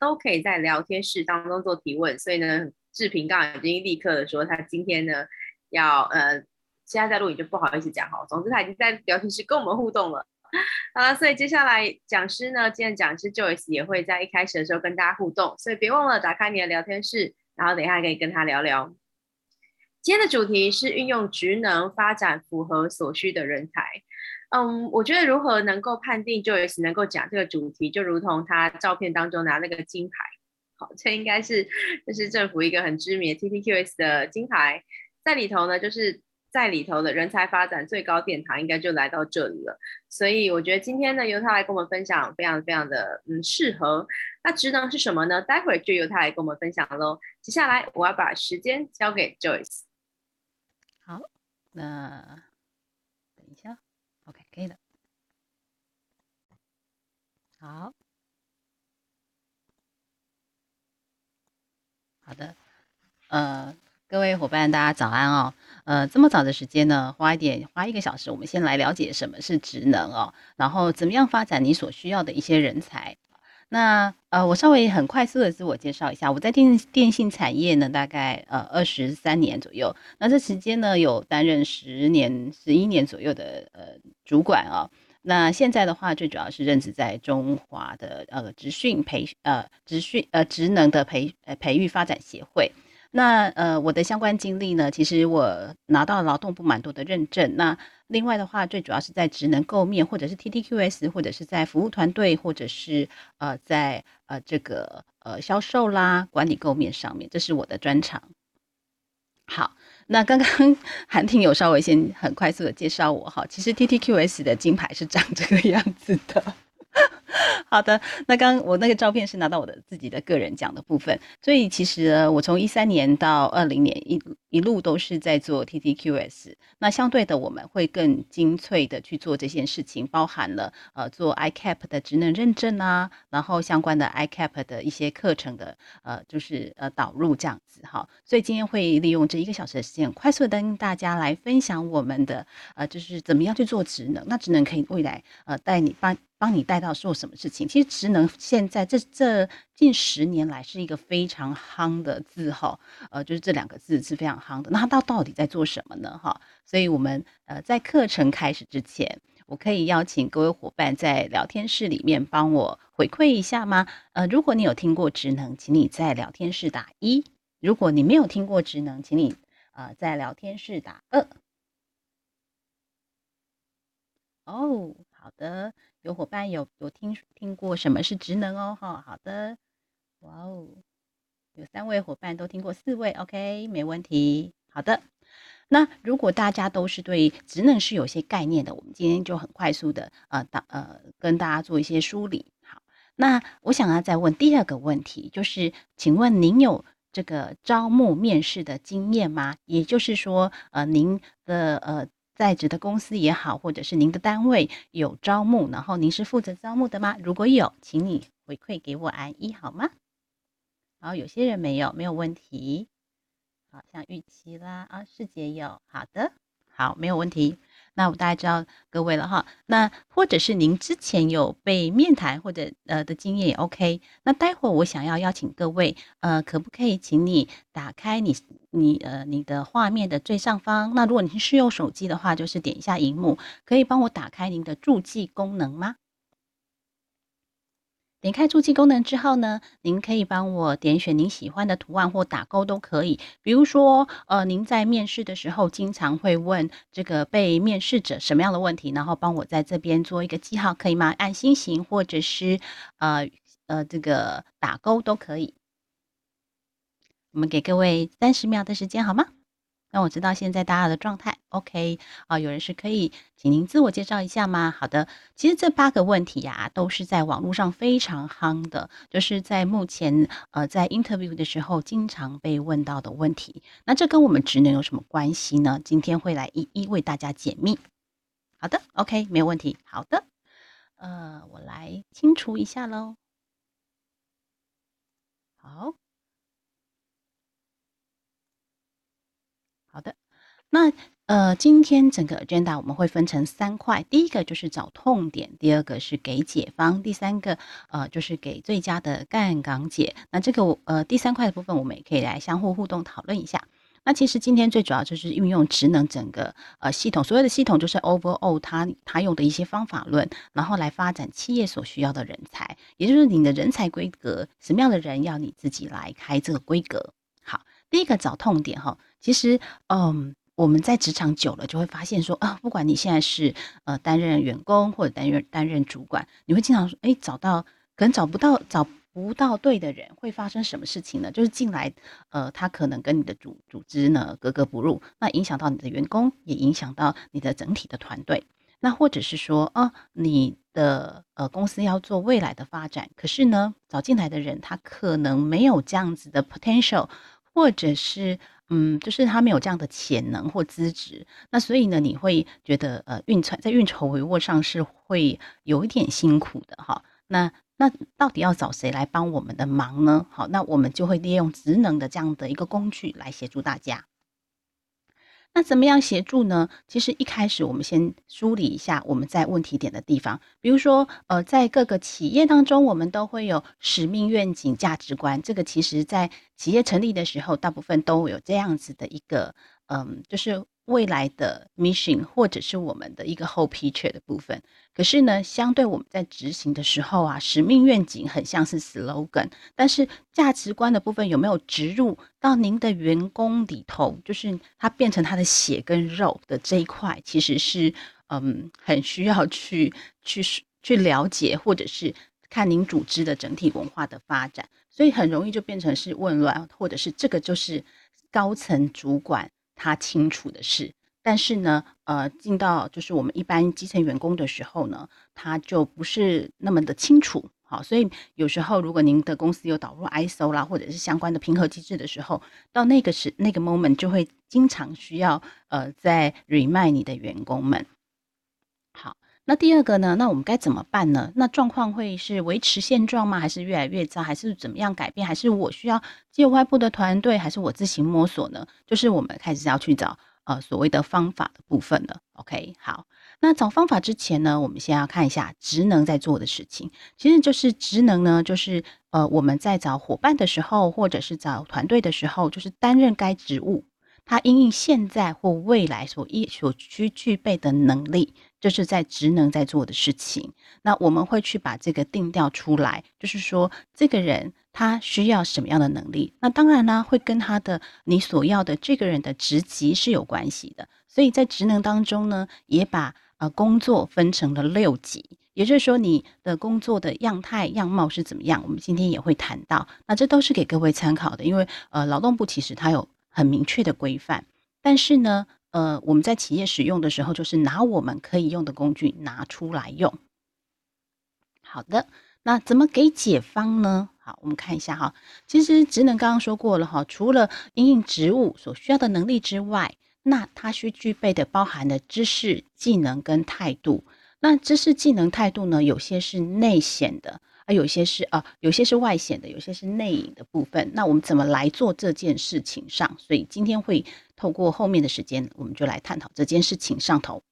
都可以在聊天室当中做提问。所以呢，志平刚刚已经立刻的说，他今天呢要呃，现在在录影就不好意思讲哈。总之他已经在聊天室跟我们互动了。好了，所以接下来讲师呢，今天讲师 Joyce 也会在一开始的时候跟大家互动，所以别忘了打开你的聊天室，然后等一下可以跟他聊聊。今天的主题是运用职能发展符合所需的人才。嗯，我觉得如何能够判定 Joyce 能够讲这个主题，就如同他照片当中拿那个金牌，好，这应该是这是政府一个很知名的 TTQS 的金牌，在里头呢，就是。在里头的人才发展最高殿堂，应该就来到这里了。所以我觉得今天呢，由他来跟我们分享，非常非常的嗯适合。那职能是什么呢？待会儿就由他来跟我们分享喽。接下来我要把时间交给 Joyce。好，那可以的。好，好的，呃。各位伙伴，大家早安哦。呃，这么早的时间呢，花一点，花一个小时，我们先来了解什么是职能哦，然后怎么样发展你所需要的一些人才。那呃，我稍微很快速的自我介绍一下，我在电电信产业呢，大概呃二十三年左右。那这时间呢，有担任十年、十一年左右的呃主管哦。那现在的话，最主要是任职在中华的呃职训培呃职训呃职能的培呃培育发展协会。那呃，我的相关经历呢，其实我拿到劳动部蛮多的认证。那另外的话，最主要是在职能构面，或者是 TTQS，或者是在服务团队，或者是呃在呃这个呃销售啦、管理构面上面，这是我的专长。好，那刚刚 韩婷有稍微先很快速的介绍我哈，其实 TTQS 的金牌是长这个样子的。好的，那刚我那个照片是拿到我的自己的个人奖的部分，所以其实我从一三年到二零年一一路都是在做 TTQS，那相对的我们会更精粹的去做这件事情，包含了呃做 ICAP 的职能认证啊，然后相关的 ICAP 的一些课程的呃就是呃导入这样子哈，所以今天会利用这一个小时的时间，快速的跟大家来分享我们的呃就是怎么样去做职能，那职能可以未来呃带你帮。帮你带到做什么事情？其实职能现在这这近十年来是一个非常夯的字哈，呃，就是这两个字是非常夯的。那它到到底在做什么呢？哈，所以我们呃在课程开始之前，我可以邀请各位伙伴在聊天室里面帮我回馈一下吗？呃，如果你有听过职能，请你在聊天室打一；如果你没有听过职能，请你呃在聊天室打二。哦，好的。有伙伴有有听听过什么是职能哦？哈，好的，哇哦，有三位伙伴都听过，四位，OK，没问题。好的，那如果大家都是对职能是有些概念的，我们今天就很快速的呃，大呃跟大家做一些梳理。好，那我想要再问第二个问题，就是请问您有这个招募面试的经验吗？也就是说，呃，您的呃。在职的公司也好，或者是您的单位有招募，然后您是负责招募的吗？如果有，请你回馈给我按一好吗？然后，有些人没有，没有问题。好，像玉琪啦，啊，师姐有，好的，好，没有问题。那我大概知道各位了哈。那或者是您之前有被面谈或者呃的经验也 OK。那待会我想要邀请各位，呃，可不可以请你打开你你呃你的画面的最上方？那如果你是用手机的话，就是点一下荧幕，可以帮我打开您的助记功能吗？点开注记功能之后呢，您可以帮我点选您喜欢的图案或打勾都可以。比如说，呃，您在面试的时候经常会问这个被面试者什么样的问题，然后帮我在这边做一个记号，可以吗？按星星或者是呃呃这个打勾都可以。我们给各位三十秒的时间，好吗？那我知道现在大家的状态，OK 啊？有人是可以，请您自我介绍一下吗？好的，其实这八个问题呀，都是在网络上非常夯的，就是在目前呃在 interview 的时候经常被问到的问题。那这跟我们职能有什么关系呢？今天会来一一为大家解密。好的，OK，没有问题。好的，呃，我来清除一下喽。好。好的，那呃，今天整个 agenda 我们会分成三块，第一个就是找痛点，第二个是给解方，第三个呃就是给最佳的干岗解。那这个呃第三块的部分，我们也可以来相互互动讨论一下。那其实今天最主要就是运用职能整个呃系统，所谓的系统就是 overall 它它用的一些方法论，然后来发展企业所需要的人才，也就是你的人才规格，什么样的人要你自己来开这个规格。好，第一个找痛点哈，其实嗯我们在职场久了就会发现说啊，不管你现在是呃担任员工或者担任担任主管，你会经常说哎找到可能找不到找。不到对的人会发生什么事情呢？就是进来，呃，他可能跟你的组组织呢格格不入，那影响到你的员工，也影响到你的整体的团队。那或者是说，啊，你的呃公司要做未来的发展，可是呢，找进来的人他可能没有这样子的 potential，或者是嗯，就是他没有这样的潜能或资质。那所以呢，你会觉得呃运筹在运筹帷幄上是会有一点辛苦的哈。那那到底要找谁来帮我们的忙呢？好，那我们就会利用职能的这样的一个工具来协助大家。那怎么样协助呢？其实一开始我们先梳理一下我们在问题点的地方，比如说，呃，在各个企业当中，我们都会有使命、愿景、价值观。这个其实在企业成立的时候，大部分都有这样子的一个，嗯，就是。未来的 mission 或者是我们的一个 whole picture 的部分，可是呢，相对我们在执行的时候啊，使命愿景很像是 slogan，但是价值观的部分有没有植入到您的员工里头？就是它变成他的血跟肉的这一块，其实是嗯，很需要去去去了解，或者是看您组织的整体文化的发展，所以很容易就变成是混乱，或者是这个就是高层主管。他清楚的事，但是呢，呃，进到就是我们一般基层员工的时候呢，他就不是那么的清楚。好，所以有时候如果您的公司有导入 ISO 啦，或者是相关的评核机制的时候，到那个时那个 moment 就会经常需要呃在 remind 你的员工们。那第二个呢，那我们该怎么办呢？那状况会是维持现状吗？还是越来越糟？还是怎么样改变？还是我需要借外部的团队？还是我自行摸索呢？就是我们开始要去找呃所谓的方法的部分了。OK，好，那找方法之前呢，我们先要看一下职能在做的事情。其实就是职能呢，就是呃我们在找伙伴的时候，或者是找团队的时候，就是担任该职务。他因应现在或未来所依所需具备的能力，这是在职能在做的事情。那我们会去把这个定调出来，就是说这个人他需要什么样的能力。那当然呢，会跟他的你所要的这个人的职级是有关系的。所以在职能当中呢，也把呃工作分成了六级，也就是说你的工作的样态样貌是怎么样，我们今天也会谈到。那这都是给各位参考的，因为呃劳动部其实它有。很明确的规范，但是呢，呃，我们在企业使用的时候，就是拿我们可以用的工具拿出来用。好的，那怎么给解方呢？好，我们看一下哈。其实职能刚刚说过了哈，除了因应职务所需要的能力之外，那它需具备的包含的知识、技能跟态度。那知识、技能、态度呢，有些是内显的。啊，有些是啊，有些是外显的，有些是内隐的部分。那我们怎么来做这件事情上？所以今天会透过后面的时间，我们就来探讨这件事情上头。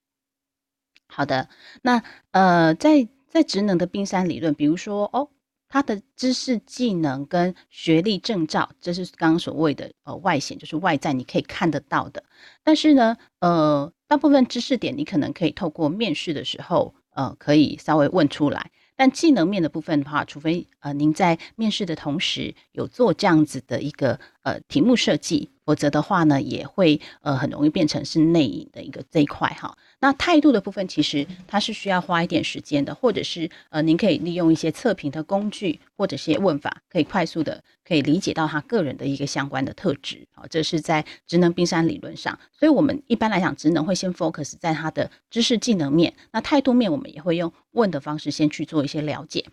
好的，那呃，在在职能的冰山理论，比如说哦，他的知识、技能跟学历、证照，这是刚刚所谓的呃外显，就是外在你可以看得到的。但是呢，呃，大部分知识点你可能可以透过面试的时候，呃，可以稍微问出来。但技能面的部分的话，除非呃您在面试的同时有做这样子的一个呃题目设计，否则的话呢，也会呃很容易变成是内隐的一个这一块哈。那态度的部分，其实它是需要花一点时间的，或者是呃，您可以利用一些测评的工具，或者是些问法，可以快速的可以理解到他个人的一个相关的特质。好，这是在职能冰山理论上，所以我们一般来讲，职能会先 focus 在他的知识技能面，那态度面我们也会用问的方式先去做一些了解。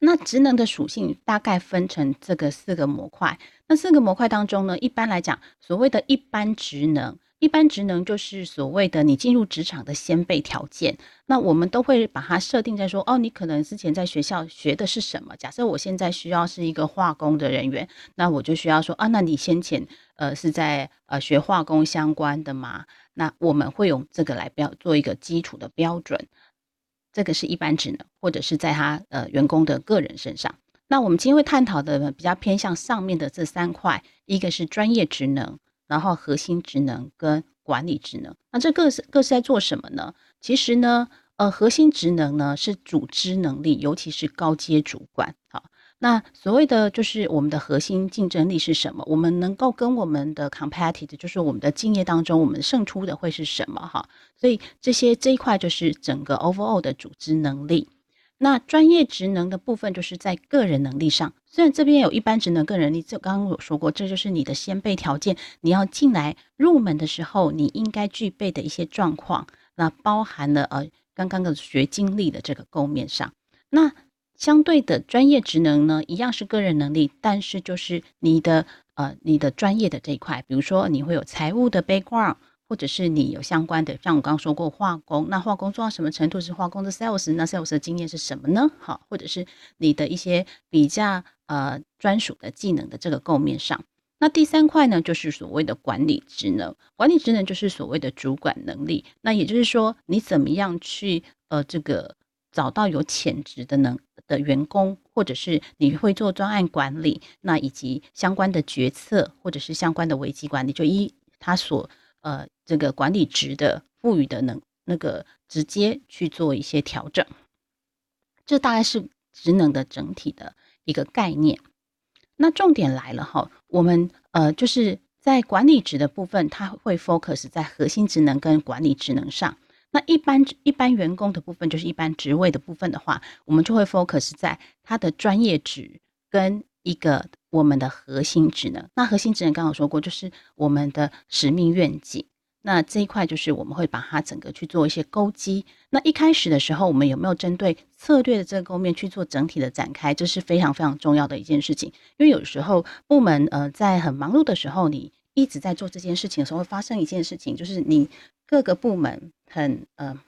那职能的属性大概分成这个四个模块，那四个模块当中呢，一般来讲，所谓的一般职能。一般职能就是所谓的你进入职场的先备条件。那我们都会把它设定在说，哦，你可能之前在学校学的是什么？假设我现在需要是一个化工的人员，那我就需要说，啊，那你先前呃是在呃学化工相关的吗？那我们会用这个来标做一个基础的标准。这个是一般职能，或者是在他呃员工的个人身上。那我们今天会探讨的比较偏向上面的这三块，一个是专业职能。然后核心职能跟管理职能，那这各是各是在做什么呢？其实呢，呃，核心职能呢是组织能力，尤其是高阶主管。那所谓的就是我们的核心竞争力是什么？我们能够跟我们的 competitive，就是我们的竞业当中，我们胜出的会是什么？哈，所以这些这一块就是整个 overall 的组织能力。那专业职能的部分，就是在个人能力上。虽然这边有一般职能、个人力，这刚刚有说过，这就是你的先备条件。你要进来入门的时候，你应该具备的一些状况，那包含了呃刚刚的学经历的这个构面上。那相对的专业职能呢，一样是个人能力，但是就是你的呃你的专业的这一块，比如说你会有财务的 background。或者是你有相关的，像我刚刚说过化工，那化工做到什么程度是化工的 sales？那 sales 的经验是什么呢？好，或者是你的一些比较呃专属的技能的这个构面上。那第三块呢，就是所谓的管理职能。管理职能就是所谓的主管能力。那也就是说，你怎么样去呃这个找到有潜质的能的员工，或者是你会做专案管理，那以及相关的决策，或者是相关的危机管理，就一他所。呃，这个管理职的赋予的能那个直接去做一些调整，这大概是职能的整体的一个概念。那重点来了哈，我们呃就是在管理职的部分，它会 focus 在核心职能跟管理职能上。那一般一般员工的部分，就是一般职位的部分的话，我们就会 focus 在他的专业职跟一个。我们的核心职能，那核心职能刚刚说过，就是我们的使命愿景。那这一块就是我们会把它整个去做一些勾稽。那一开始的时候，我们有没有针对策略的这个构面去做整体的展开？这是非常非常重要的一件事情。因为有时候部门呃在很忙碌的时候，你一直在做这件事情的时候，会发生一件事情，就是你各个部门很呃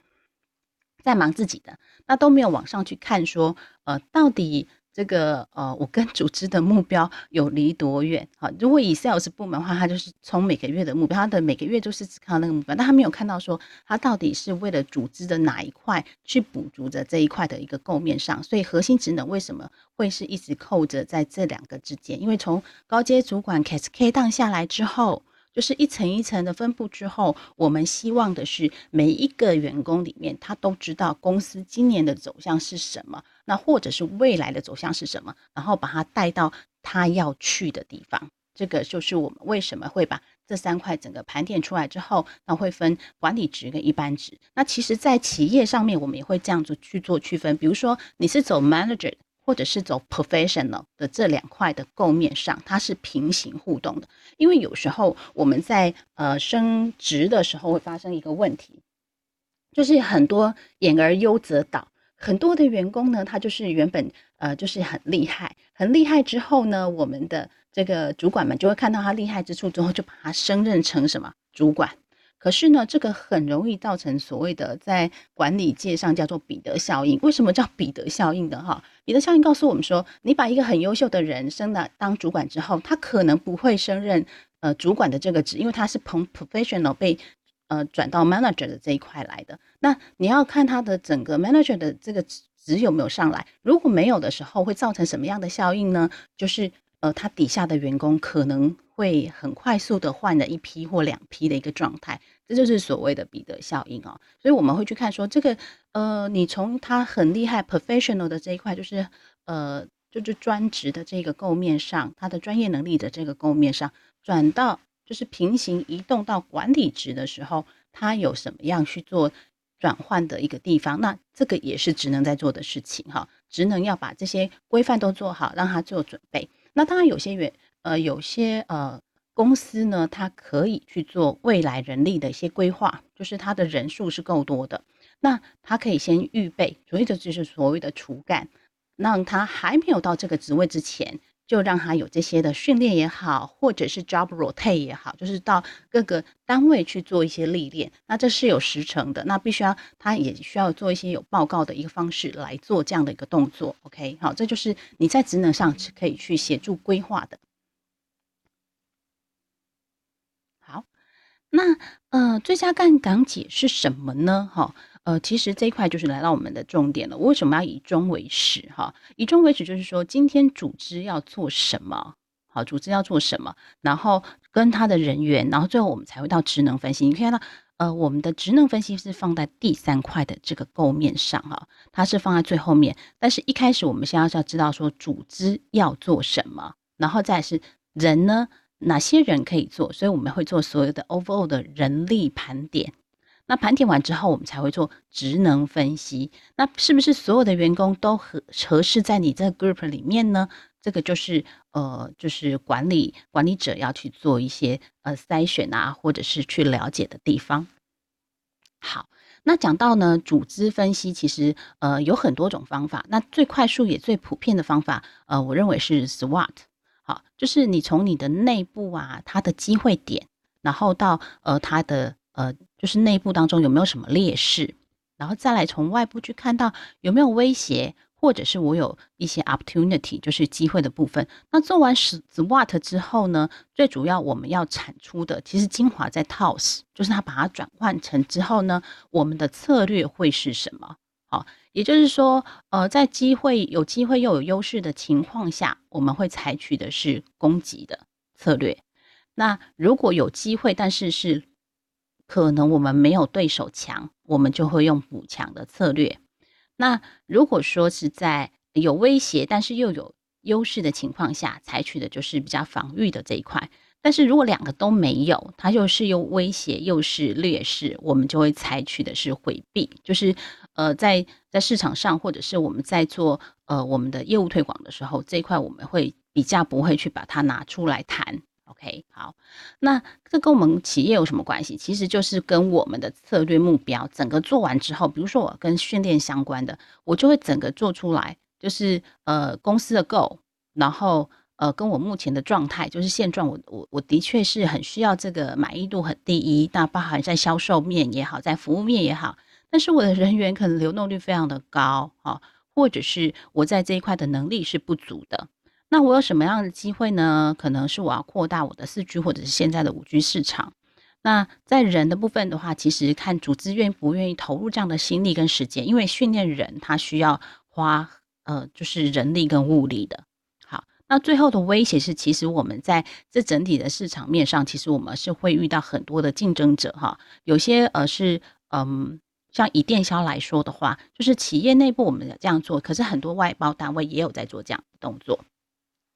在忙自己的，那都没有往上去看说呃到底。这个呃，我跟组织的目标有离多远？好，如果以 sales 部门的话，他就是从每个月的目标，他的每个月就是只看到那个目标，但他没有看到说他到底是为了组织的哪一块去补足着这一块的一个构面上。所以核心职能为什么会是一直扣着在这两个之间？因为从高阶主管 cascade down 下来之后。就是一层一层的分布之后，我们希望的是每一个员工里面，他都知道公司今年的走向是什么，那或者是未来的走向是什么，然后把他带到他要去的地方。这个就是我们为什么会把这三块整个盘点出来之后，那会分管理职跟一般职。那其实，在企业上面，我们也会这样子去做区分。比如说，你是走 manager。或者是走 professional 的这两块的构面上，它是平行互动的。因为有时候我们在呃升职的时候会发生一个问题，就是很多言而优则导，很多的员工呢，他就是原本呃就是很厉害，很厉害之后呢，我们的这个主管们就会看到他厉害之处之后，就把他升任成什么主管。可是呢，这个很容易造成所谓的在管理界上叫做彼得效应。为什么叫彼得效应的哈？彼得效应告诉我们说，你把一个很优秀的人升了当主管之后，他可能不会升任呃主管的这个职，因为他是从 professional 被呃转到 manager 的这一块来的。那你要看他的整个 manager 的这个职有没有上来，如果没有的时候，会造成什么样的效应呢？就是呃，他底下的员工可能会很快速的换了一批或两批的一个状态。这就是所谓的彼得效应哦，所以我们会去看说这个，呃，你从他很厉害 professional 的这一块，就是呃，就是专职的这个构面上，他的专业能力的这个构面上，转到就是平行移动到管理职的时候，他有什么样去做转换的一个地方？那这个也是职能在做的事情哈，职能要把这些规范都做好，让他做准备。那当然有些原呃，有些呃。公司呢，它可以去做未来人力的一些规划，就是它的人数是够多的，那它可以先预备，所以这就是所谓的储干，让他还没有到这个职位之前，就让他有这些的训练也好，或者是 job rotate 也好，就是到各个单位去做一些历练。那这是有时程的，那必须要他也需要做一些有报告的一个方式来做这样的一个动作。OK，好，这就是你在职能上是可以去协助规划的。那呃，最佳干岗解是什么呢？哈。呃，其实这一块就是来到我们的重点了。为什么要以终为始？哈，以终为始就是说，今天组织要做什么？好，组织要做什么？然后跟他的人员，然后最后我们才会到职能分析。你可以看到，呃，我们的职能分析是放在第三块的这个构面上，哈，它是放在最后面。但是一开始我们先要要知道说，组织要做什么，然后再是人呢，哪些人可以做？所以我们会做所有的 overall 的人力盘点。那盘点完之后，我们才会做职能分析。那是不是所有的员工都合合适在你这个 group 里面呢？这个就是呃，就是管理管理者要去做一些呃筛选啊，或者是去了解的地方。好，那讲到呢，组织分析其实呃有很多种方法。那最快速也最普遍的方法，呃，我认为是 SWOT。好，就是你从你的内部啊，它的机会点，然后到呃它的。呃，就是内部当中有没有什么劣势，然后再来从外部去看到有没有威胁，或者是我有一些 opportunity，就是机会的部分。那做完 SWOT 之后呢，最主要我们要产出的，其实精华在 TOWS，就是它把它转换成之后呢，我们的策略会是什么？好，也就是说，呃，在机会有机会又有优势的情况下，我们会采取的是攻击的策略。那如果有机会，但是是可能我们没有对手强，我们就会用补强的策略。那如果说是在有威胁但是又有优势的情况下，采取的就是比较防御的这一块。但是如果两个都没有，它又是又威胁又是劣势，我们就会采取的是回避，就是呃在在市场上或者是我们在做呃我们的业务推广的时候，这一块我们会比较不会去把它拿出来谈。OK，好，那这跟我们企业有什么关系？其实就是跟我们的策略目标整个做完之后，比如说我跟训练相关的，我就会整个做出来，就是呃公司的 GO，然后呃跟我目前的状态就是现状，我我我的确是很需要这个满意度很低，那包含在销售面也好，在服务面也好，但是我的人员可能流动率非常的高啊，或者是我在这一块的能力是不足的。那我有什么样的机会呢？可能是我要扩大我的四 G 或者是现在的五 G 市场。那在人的部分的话，其实看组织愿不愿意投入这样的心力跟时间，因为训练人他需要花呃就是人力跟物力的。那最后的威胁是，其实我们在这整体的市场面上，其实我们是会遇到很多的竞争者哈。有些呃是嗯，像以电销来说的话，就是企业内部我们这样做，可是很多外包单位也有在做这样的动作。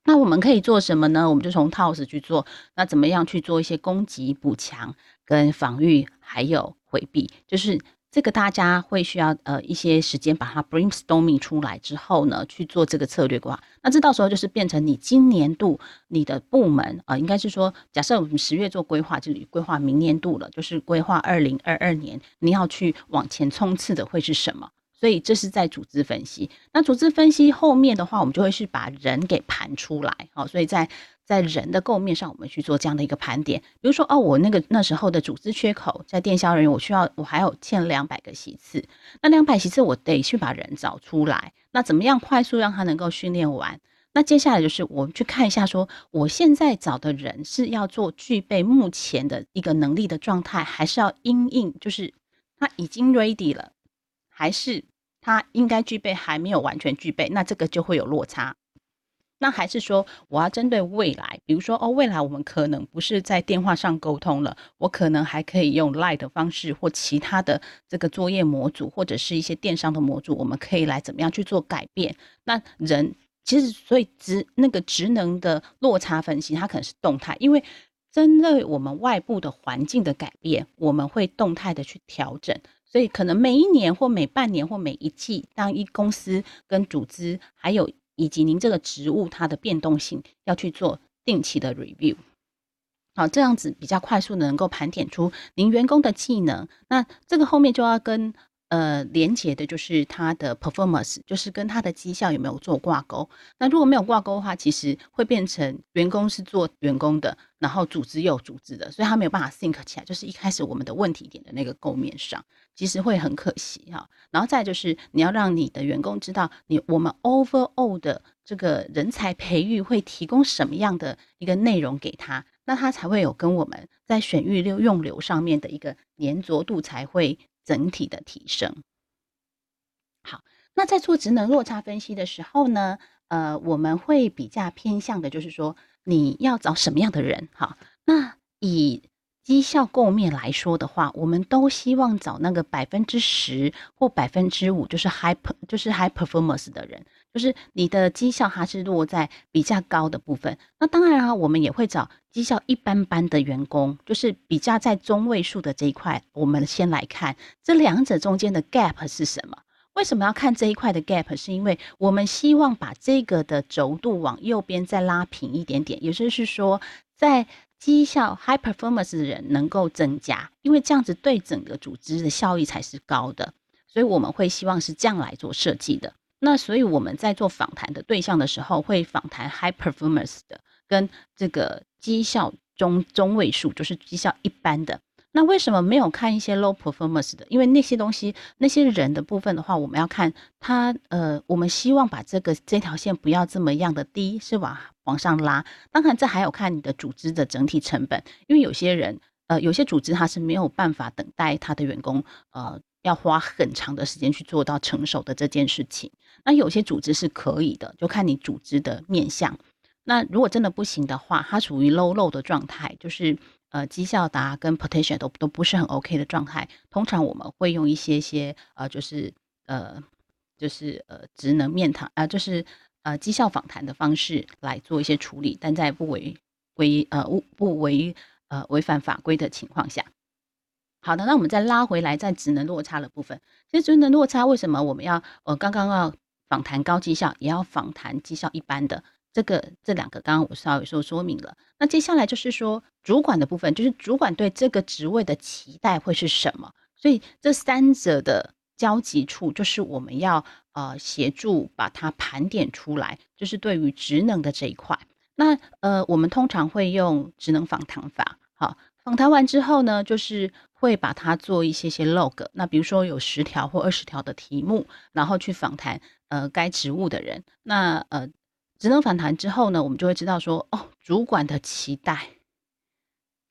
那我们可以做什么呢？我们就从 TOS 去做。那怎么样去做一些攻击、补强、跟防御，还有回避？就是这个大家会需要呃一些时间把它 brainstorming 出来之后呢，去做这个策略规划。那这到时候就是变成你今年度你的部门啊、呃，应该是说，假设我们十月做规划，就规划明年度了，就是规划二零二二年你要去往前冲刺的会是什么？所以这是在组织分析。那组织分析后面的话，我们就会是把人给盘出来。好，所以在在人的构面上，我们去做这样的一个盘点。比如说，哦，我那个那时候的组织缺口，在电销人员，我需要我还有欠两百个席次。那两百席次，我得去把人找出来。那怎么样快速让他能够训练完？那接下来就是我们去看一下，说我现在找的人是要做具备目前的一个能力的状态，还是要因应，就是他已经 ready 了。还是他应该具备，还没有完全具备，那这个就会有落差。那还是说，我要针对未来，比如说哦，未来我们可能不是在电话上沟通了，我可能还可以用 LINE 的方式或其他的这个作业模组，或者是一些电商的模组，我们可以来怎么样去做改变？那人其实所以职那个职能的落差分析，它可能是动态，因为针对我们外部的环境的改变，我们会动态的去调整。所以可能每一年或每半年或每一季，当一公司跟组织还有以及您这个职务它的变动性要去做定期的 review，好，这样子比较快速的能够盘点出您员工的技能。那这个后面就要跟呃，连接的就是它的 performance，就是跟它的绩效有没有做挂钩。那如果没有挂钩的话，其实会变成员工是做员工的，然后组织又组织的，所以他没有办法 sync 起来。就是一开始我们的问题点的那个构面上，其实会很可惜哈。然后再就是你要让你的员工知道，你我们 overall 的这个人才培育会提供什么样的一个内容给他，那他才会有跟我们在选育流用流上面的一个粘着度才会。整体的提升。好，那在做职能落差分析的时候呢，呃，我们会比较偏向的，就是说你要找什么样的人。哈，那以绩效构面来说的话，我们都希望找那个百分之十或百分之五，就是 high 就是 high performance 的人。就是你的绩效还是落在比较高的部分，那当然啊，我们也会找绩效一般般的员工，就是比较在中位数的这一块。我们先来看这两者中间的 gap 是什么？为什么要看这一块的 gap？是因为我们希望把这个的轴度往右边再拉平一点点，也就是说，在绩效 high performance 的人能够增加，因为这样子对整个组织的效益才是高的，所以我们会希望是这样来做设计的。那所以我们在做访谈的对象的时候，会访谈 high performance 的，跟这个绩效中中位数，就是绩效一般的。那为什么没有看一些 low performance 的？因为那些东西，那些人的部分的话，我们要看他，呃，我们希望把这个这条线不要这么样的低，是往往上拉。当然，这还有看你的组织的整体成本，因为有些人，呃，有些组织他是没有办法等待他的员工，呃。要花很长的时间去做到成熟的这件事情，那有些组织是可以的，就看你组织的面向。那如果真的不行的话，它属于 low low 的状态，就是呃绩效达跟 potential 都都不是很 OK 的状态。通常我们会用一些些呃，就是呃，就是呃职能面谈啊、就是呃绩效访谈的方式来做一些处理，但在不违违呃不不违呃违反法规的情况下。好的，那我们再拉回来，在职能落差的部分，其实职能落差为什么我们要呃刚刚要访谈高绩效，也要访谈绩效一般的这个这两个，刚刚我稍微说说明了。那接下来就是说主管的部分，就是主管对这个职位的期待会是什么？所以这三者的交集处，就是我们要呃协助把它盘点出来，就是对于职能的这一块。那呃我们通常会用职能访谈法，好。访谈完之后呢，就是会把它做一些些 log。那比如说有十条或二十条的题目，然后去访谈呃该职务的人。那呃职能访谈之后呢，我们就会知道说哦，主管的期待，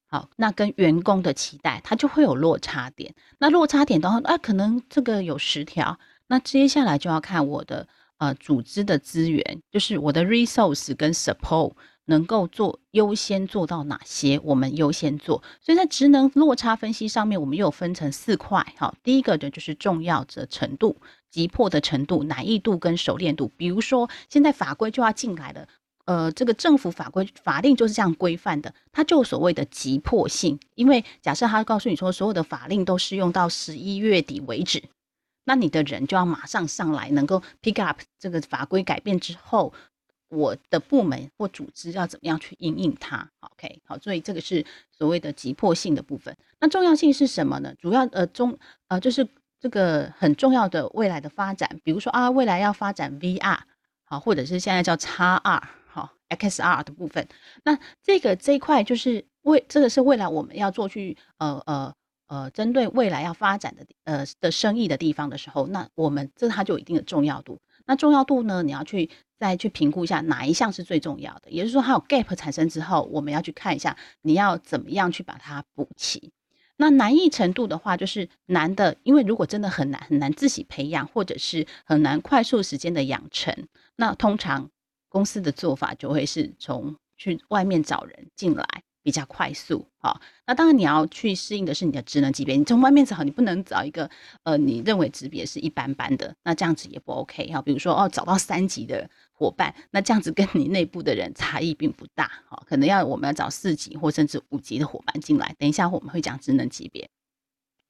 好，那跟员工的期待，它就会有落差点。那落差点的话，啊，可能这个有十条，那接下来就要看我的呃组织的资源，就是我的 resource 跟 support。能够做优先做到哪些？我们优先做。所以在职能落差分析上面，我们又分成四块。好，第一个的就是重要的程度、急迫的程度、难易度跟熟练度。比如说，现在法规就要进来了，呃，这个政府法规法令就是这样规范的，它就所谓的急迫性。因为假设他告诉你说，所有的法令都适用到十一月底为止，那你的人就要马上上来，能够 pick up 这个法规改变之后。我的部门或组织要怎么样去应应它？OK，好，所以这个是所谓的急迫性的部分。那重要性是什么呢？主要呃中呃就是这个很重要的未来的发展，比如说啊未来要发展 VR 好，或者是现在叫 XR 好 XR 的部分。那这个这一块就是未这个是未来我们要做去呃呃呃针对未来要发展的呃的生意的地方的时候，那我们这它就有一定的重要度。那重要度呢，你要去。再去评估一下哪一项是最重要的，也就是说，它有 gap 产生之后，我们要去看一下你要怎么样去把它补齐。那难易程度的话，就是难的，因为如果真的很难很难自己培养，或者是很难快速时间的养成，那通常公司的做法就会是从去外面找人进来。比较快速，好，那当然你要去适应的是你的职能级别。你从外面找，你不能找一个呃，你认为级别是一般般的，那这样子也不 OK 哈。比如说哦，找到三级的伙伴，那这样子跟你内部的人差异并不大，好，可能要我们要找四级或甚至五级的伙伴进来。等一下我们会讲职能级别，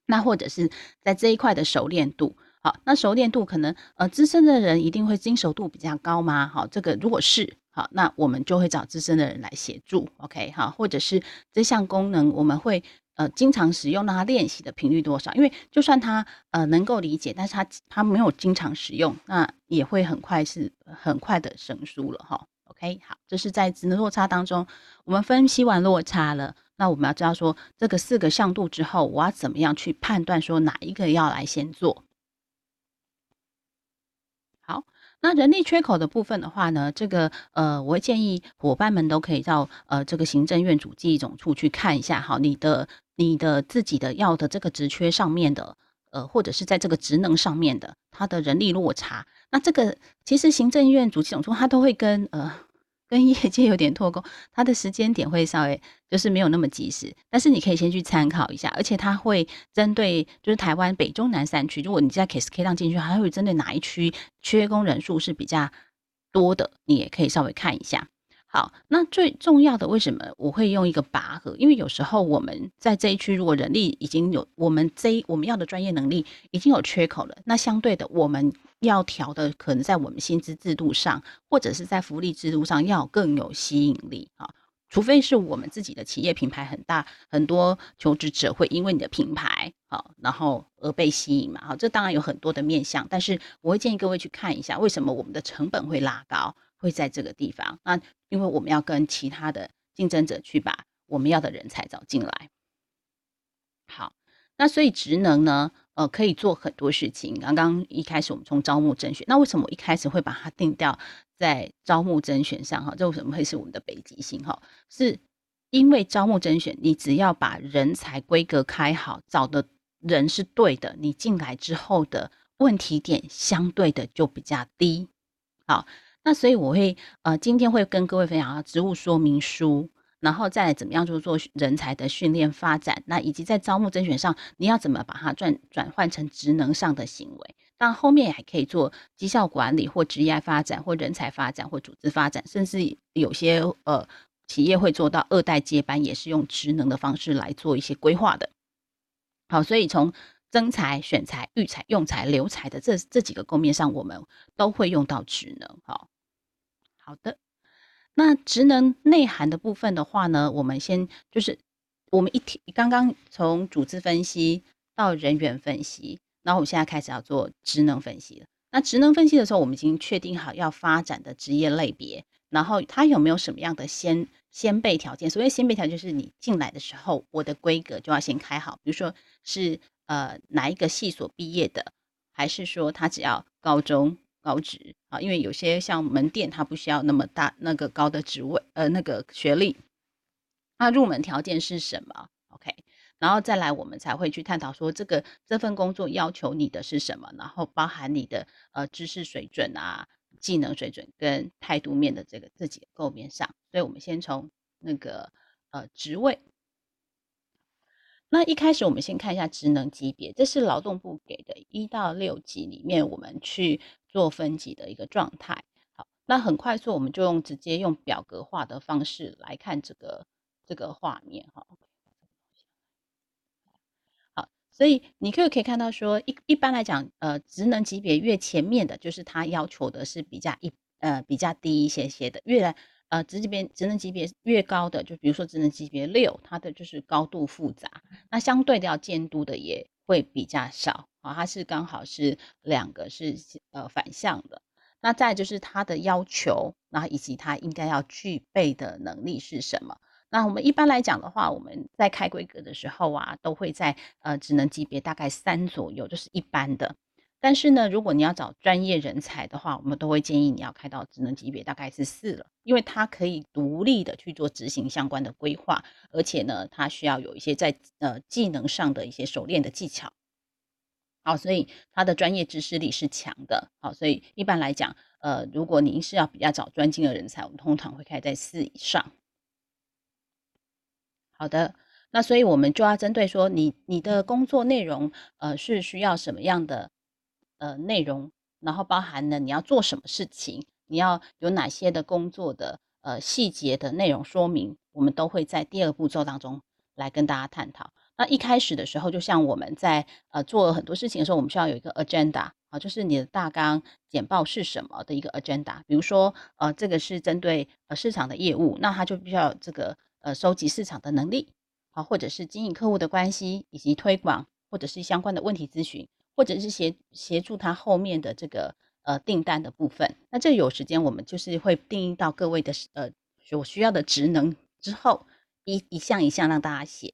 那或者是在这一块的熟练度，好，那熟练度可能呃资深的人一定会精熟度比较高吗？好，这个如果是。好，那我们就会找资深的人来协助，OK，好，或者是这项功能，我们会呃经常使用，让他练习的频率多少？因为就算他呃能够理解，但是他他没有经常使用，那也会很快是很快的生疏了哈。OK，好，这是在职能落差当中，我们分析完落差了，那我们要知道说这个四个向度之后，我要怎么样去判断说哪一个要来先做？好，那人力缺口的部分的话呢，这个呃，我会建议伙伴们都可以到呃这个行政院主计总处去看一下，好，你的你的自己的要的这个职缺上面的，呃，或者是在这个职能上面的，它的人力落差，那这个其实行政院主计总处它都会跟呃。跟业界有点脱钩，它的时间点会稍微就是没有那么及时，但是你可以先去参考一下，而且它会针对就是台湾北中南三区，如果你在 KSK 上进去，还会针对哪一区缺工人数是比较多的，你也可以稍微看一下。好，那最重要的为什么我会用一个拔河？因为有时候我们在这一区，如果人力已经有我们这一我们要的专业能力已经有缺口了，那相对的我们要调的可能在我们薪资制度上，或者是在福利制度上要更有吸引力啊。除非是我们自己的企业品牌很大，很多求职者会因为你的品牌好，然后而被吸引嘛。好，这当然有很多的面向，但是我会建议各位去看一下，为什么我们的成本会拉高。会在这个地方，那因为我们要跟其他的竞争者去把我们要的人才找进来。好，那所以职能呢，呃，可以做很多事情。刚刚一开始我们从招募甄选，那为什么我一开始会把它定调在招募甄选上？哈，这为什么会是我们的北极星？哈，是因为招募甄选，你只要把人才规格开好，找的人是对的，你进来之后的问题点相对的就比较低。好。那所以我会呃，今天会跟各位分享啊职务说明书，然后再怎么样就是做人才的训练发展，那以及在招募甄选上，你要怎么把它转转换成职能上的行为。当后面还可以做绩效管理或职业发展或人才发展或组织发展，甚至有些呃企业会做到二代接班，也是用职能的方式来做一些规划的。好，所以从征才、选才、育才、用才、留才的这这几个构面上，我们都会用到职能。好。好的，那职能内涵的部分的话呢，我们先就是我们一提刚刚从组织分析到人员分析，然后我们现在开始要做职能分析了。那职能分析的时候，我们已经确定好要发展的职业类别，然后它有没有什么样的先先备条件？所谓先备条件，就是你进来的时候，我的规格就要先开好，比如说是呃哪一个系所毕业的，还是说他只要高中。高职因为有些像门店，它不需要那么大那个高的职位，呃，那个学历。那入门条件是什么？OK，然后再来，我们才会去探讨说，这个这份工作要求你的是什么，然后包含你的呃知识水准啊、技能水准跟态度面的这个自己的构面上。所以我们先从那个呃职位。那一开始我们先看一下职能级别，这是劳动部给的一到六级里面，我们去。做分级的一个状态，好，那很快速，我们就用直接用表格化的方式来看这个这个画面，哈，好，所以你可以可以看到说，一一般来讲，呃，职能级别越前面的，就是他要求的是比较一呃比较低一些些的，越来呃职级别职能级别越高的，就比如说职能级别六，它的就是高度复杂，那相对的要监督的也会比较少。啊，它是刚好是两个是呃反向的，那再就是它的要求，然后以及它应该要具备的能力是什么？那我们一般来讲的话，我们在开规格的时候啊，都会在呃职能级别大概三左右，就是一般的。但是呢，如果你要找专业人才的话，我们都会建议你要开到职能级别大概是四了，因为它可以独立的去做执行相关的规划，而且呢，它需要有一些在呃技能上的一些熟练的技巧。好，所以他的专业知识力是强的。好，所以一般来讲，呃，如果您是要比较找专精的人才，我们通常会开在四以上。好的，那所以我们就要针对说，你你的工作内容，呃，是需要什么样的呃内容，然后包含了你要做什么事情，你要有哪些的工作的呃细节的内容说明，我们都会在第二步骤当中来跟大家探讨。那一开始的时候，就像我们在呃做很多事情的时候，我们需要有一个 agenda 啊，就是你的大纲简报是什么的一个 agenda。比如说，呃，这个是针对呃市场的业务，那他就必须要这个呃收集市场的能力好，或者是经营客户的关系以及推广，或者是相关的问题咨询，或者是协协助他后面的这个呃订单的部分。那这有时间我们就是会定义到各位的呃所需要的职能之后，一一项一项让大家写。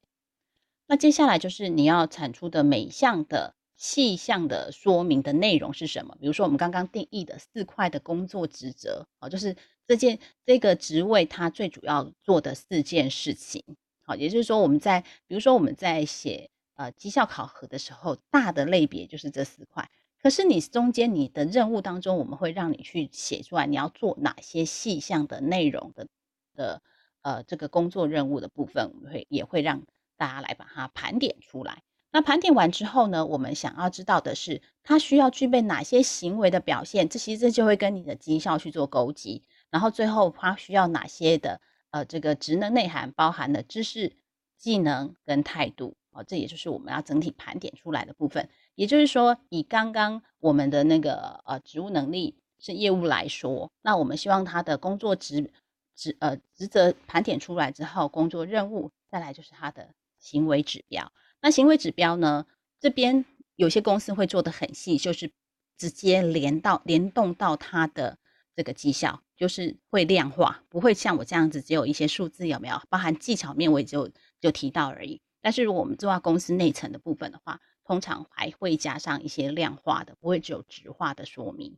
那接下来就是你要产出的每一项的细项的说明的内容是什么？比如说我们刚刚定义的四块的工作职责，哦，就是这件这个职位它最主要做的四件事情。好，也就是说，我们在比如说我们在写呃绩效考核的时候，大的类别就是这四块。可是你中间你的任务当中，我们会让你去写出来，你要做哪些细项的内容的的呃这个工作任务的部分，我们会也会让大家来把它盘点出来。那盘点完之后呢，我们想要知道的是，它需要具备哪些行为的表现，这其实这就会跟你的绩效去做勾稽。然后最后它需要哪些的？呃，这个职能内涵包含了知识、技能跟态度，哦，这也就是我们要整体盘点出来的部分。也就是说，以刚刚我们的那个呃职务能力是业务来说，那我们希望他的工作职职呃职责盘点出来之后，工作任务再来就是他的行为指标。那行为指标呢，这边有些公司会做得很细，就是直接连到联动到他的这个绩效。就是会量化，不会像我这样子只有一些数字，有没有？包含技巧面，我也就就提到而已。但是如果我们做到公司内层的部分的话，通常还会加上一些量化的，不会只有质化的说明。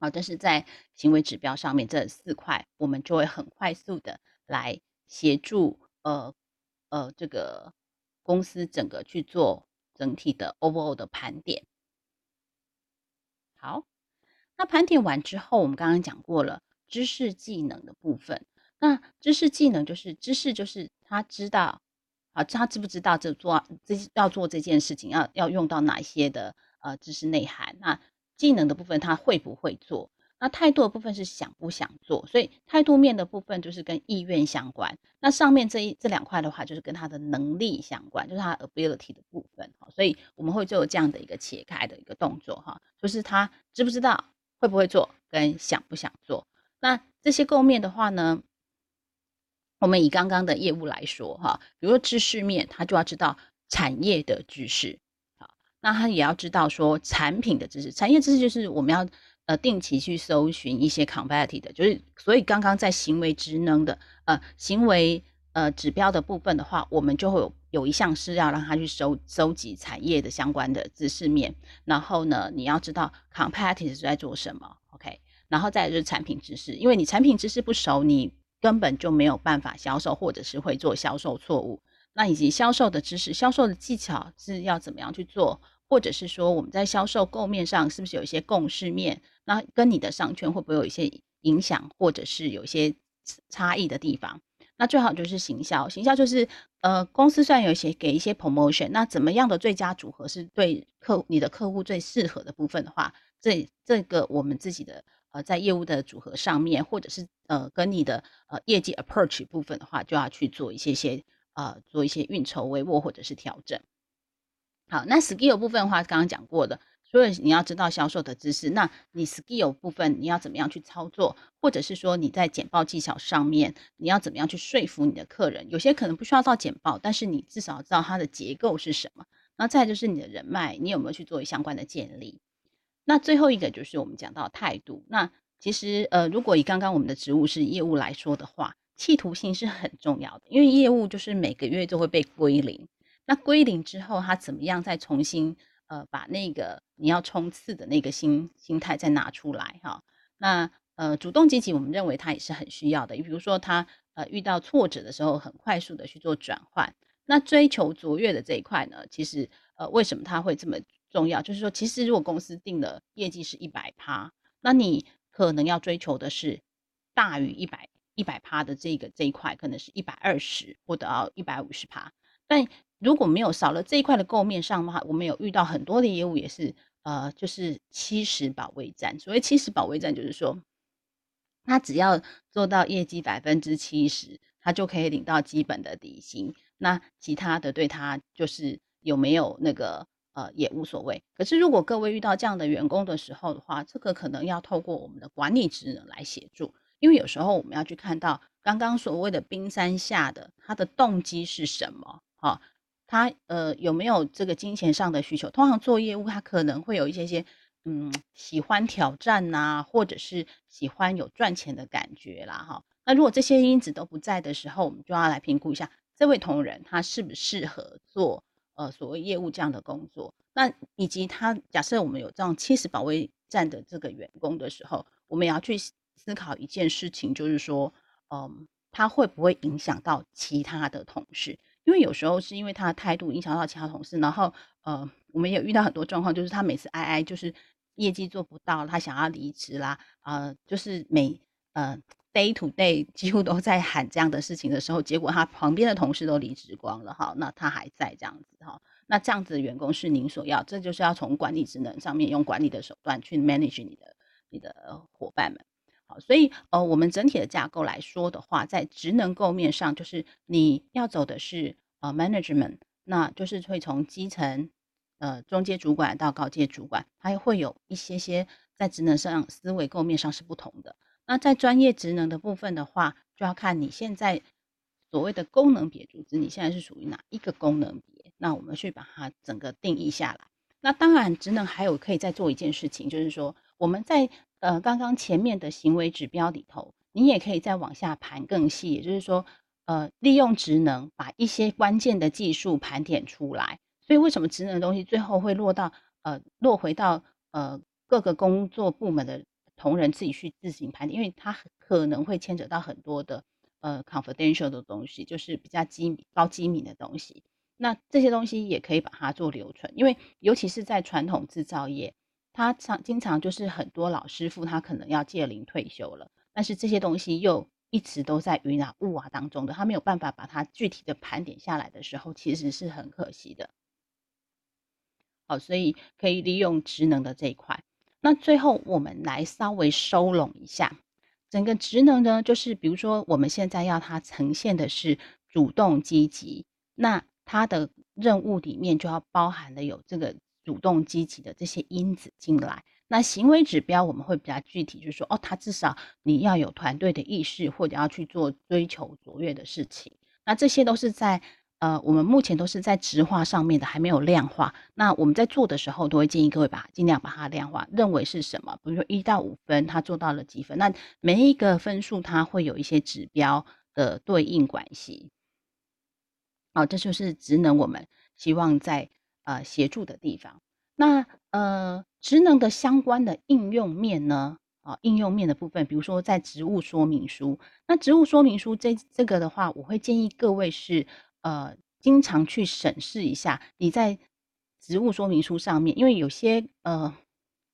好，但是在行为指标上面这四块，我们就会很快速的来协助呃呃这个公司整个去做整体的 overall 的盘点。好。那盘点完之后，我们刚刚讲过了知识技能的部分。那知识技能就是知识，就是他知道啊，他知不知道这做这要做这件事情要要用到哪一些的呃知识内涵？那技能的部分他会不会做？那态度的部分是想不想做？所以态度面的部分就是跟意愿相关。那上面这一这两块的话，就是跟他的能力相关，就是他 ability 的部分。所以我们会做这样的一个切开的一个动作哈，就是他知不知道？会不会做跟想不想做？那这些构面的话呢，我们以刚刚的业务来说哈，比如说知识面，他就要知道产业的知识，好，那他也要知道说产品的知识。产业知识就是我们要呃定期去搜寻一些 competitive 的，就是所以刚刚在行为职能的呃行为呃指标的部分的话，我们就会有。有一项是要让他去收收集产业的相关的知识面，然后呢，你要知道 competitors 在做什么，OK，然后再就是产品知识，因为你产品知识不熟，你根本就没有办法销售，或者是会做销售错误。那以及销售的知识、销售的技巧是要怎么样去做，或者是说我们在销售构面上是不是有一些共识面？那跟你的商圈会不会有一些影响，或者是有一些差异的地方？那最好就是行销，行销就是呃，公司虽然有一些给一些 promotion，那怎么样的最佳组合是对客你的客户最适合的部分的话，这这个我们自己的呃在业务的组合上面，或者是呃跟你的呃业绩 approach 部分的话，就要去做一些些呃做一些运筹帷幄或者是调整。好，那 skill 部分的话，刚刚讲过的。所以你要知道销售的知识，那你 skill 部分你要怎么样去操作，或者是说你在简报技巧上面你要怎么样去说服你的客人？有些可能不需要到简报，但是你至少知道它的结构是什么。那再就是你的人脉，你有没有去做相关的建立？那最后一个就是我们讲到态度。那其实呃，如果以刚刚我们的职务是业务来说的话，企图性是很重要的，因为业务就是每个月都会被归零。那归零之后，他怎么样再重新？呃，把那个你要冲刺的那个心心态再拿出来哈。那呃，主动积极，我们认为他也是很需要的。比如说他呃遇到挫折的时候，很快速的去做转换。那追求卓越的这一块呢，其实呃为什么他会这么重要？就是说，其实如果公司定的业绩是一百趴，那你可能要追求的是大于一百一百趴的这个这一块，可能是一百二十或者要一百五十趴，但如果没有少了这一块的构面上的话，我们有遇到很多的业务也是，呃，就是七十保卫战。所谓七十保卫战，就是说，他只要做到业绩百分之七十，他就可以领到基本的底薪。那其他的对他就是有没有那个呃也无所谓。可是如果各位遇到这样的员工的时候的话，这个可能要透过我们的管理职能来协助，因为有时候我们要去看到。刚刚所谓的冰山下的他的动机是什么？哈，他呃有没有这个金钱上的需求？通常做业务，他可能会有一些些嗯喜欢挑战呐、或者是喜欢有赚钱的感觉啦，哈。那如果这些因子都不在的时候，我们就要来评估一下这位同仁他适不适合做呃所谓业务这样的工作。那以及他假设我们有这样七十保卫战的这个员工的时候，我们也要去思考一件事情，就是说，嗯，他会不会影响到其他的同事？因为有时候是因为他的态度影响到其他同事，然后呃，我们也遇到很多状况，就是他每次哀哀，就是业绩做不到，他想要离职啦，呃，就是每呃。day to day 几乎都在喊这样的事情的时候，结果他旁边的同事都离职光了哈，那他还在这样子哈，那这样子的员工是您所要，这就是要从管理职能上面用管理的手段去 manage 你的你的伙伴们，好，所以呃，我们整体的架构来说的话，在职能构面上，就是你要走的是呃 management，那就是会从基层呃中阶主管到高阶主管，还会有一些些在职能上思维构面上是不同的。那在专业职能的部分的话，就要看你现在所谓的功能别组织，你现在是属于哪一个功能别？那我们去把它整个定义下来。那当然，职能还有可以再做一件事情，就是说我们在呃刚刚前面的行为指标里头，你也可以再往下盘更细，也就是说，呃，利用职能把一些关键的技术盘点出来。所以为什么职能的东西最后会落到呃落回到呃各个工作部门的？同仁自己去自行盘点，因为他可能会牵扯到很多的呃 confidential 的东西，就是比较机密、高机密的东西。那这些东西也可以把它做留存，因为尤其是在传统制造业，他常经常就是很多老师傅他可能要借龄退休了，但是这些东西又一直都在云啊雾啊当中的，他没有办法把它具体的盘点下来的时候，其实是很可惜的。好，所以可以利用职能的这一块。那最后，我们来稍微收拢一下整个职能呢，就是比如说我们现在要它呈现的是主动积极，那它的任务里面就要包含了有这个主动积极的这些因子进来。那行为指标我们会比较具体，就是说哦，它至少你要有团队的意识，或者要去做追求卓越的事情。那这些都是在。呃，我们目前都是在质化上面的，还没有量化。那我们在做的时候，都会建议各位把尽量把它量化，认为是什么？比如说一到五分，他做到了几分？那每一个分数，它会有一些指标的对应关系。好，这就是职能我们希望在呃协助的地方。那呃，职能的相关的应用面呢？啊，应用面的部分，比如说在职务说明书。那职务说明书这这个的话，我会建议各位是。呃，经常去审视一下你在职务说明书上面，因为有些呃，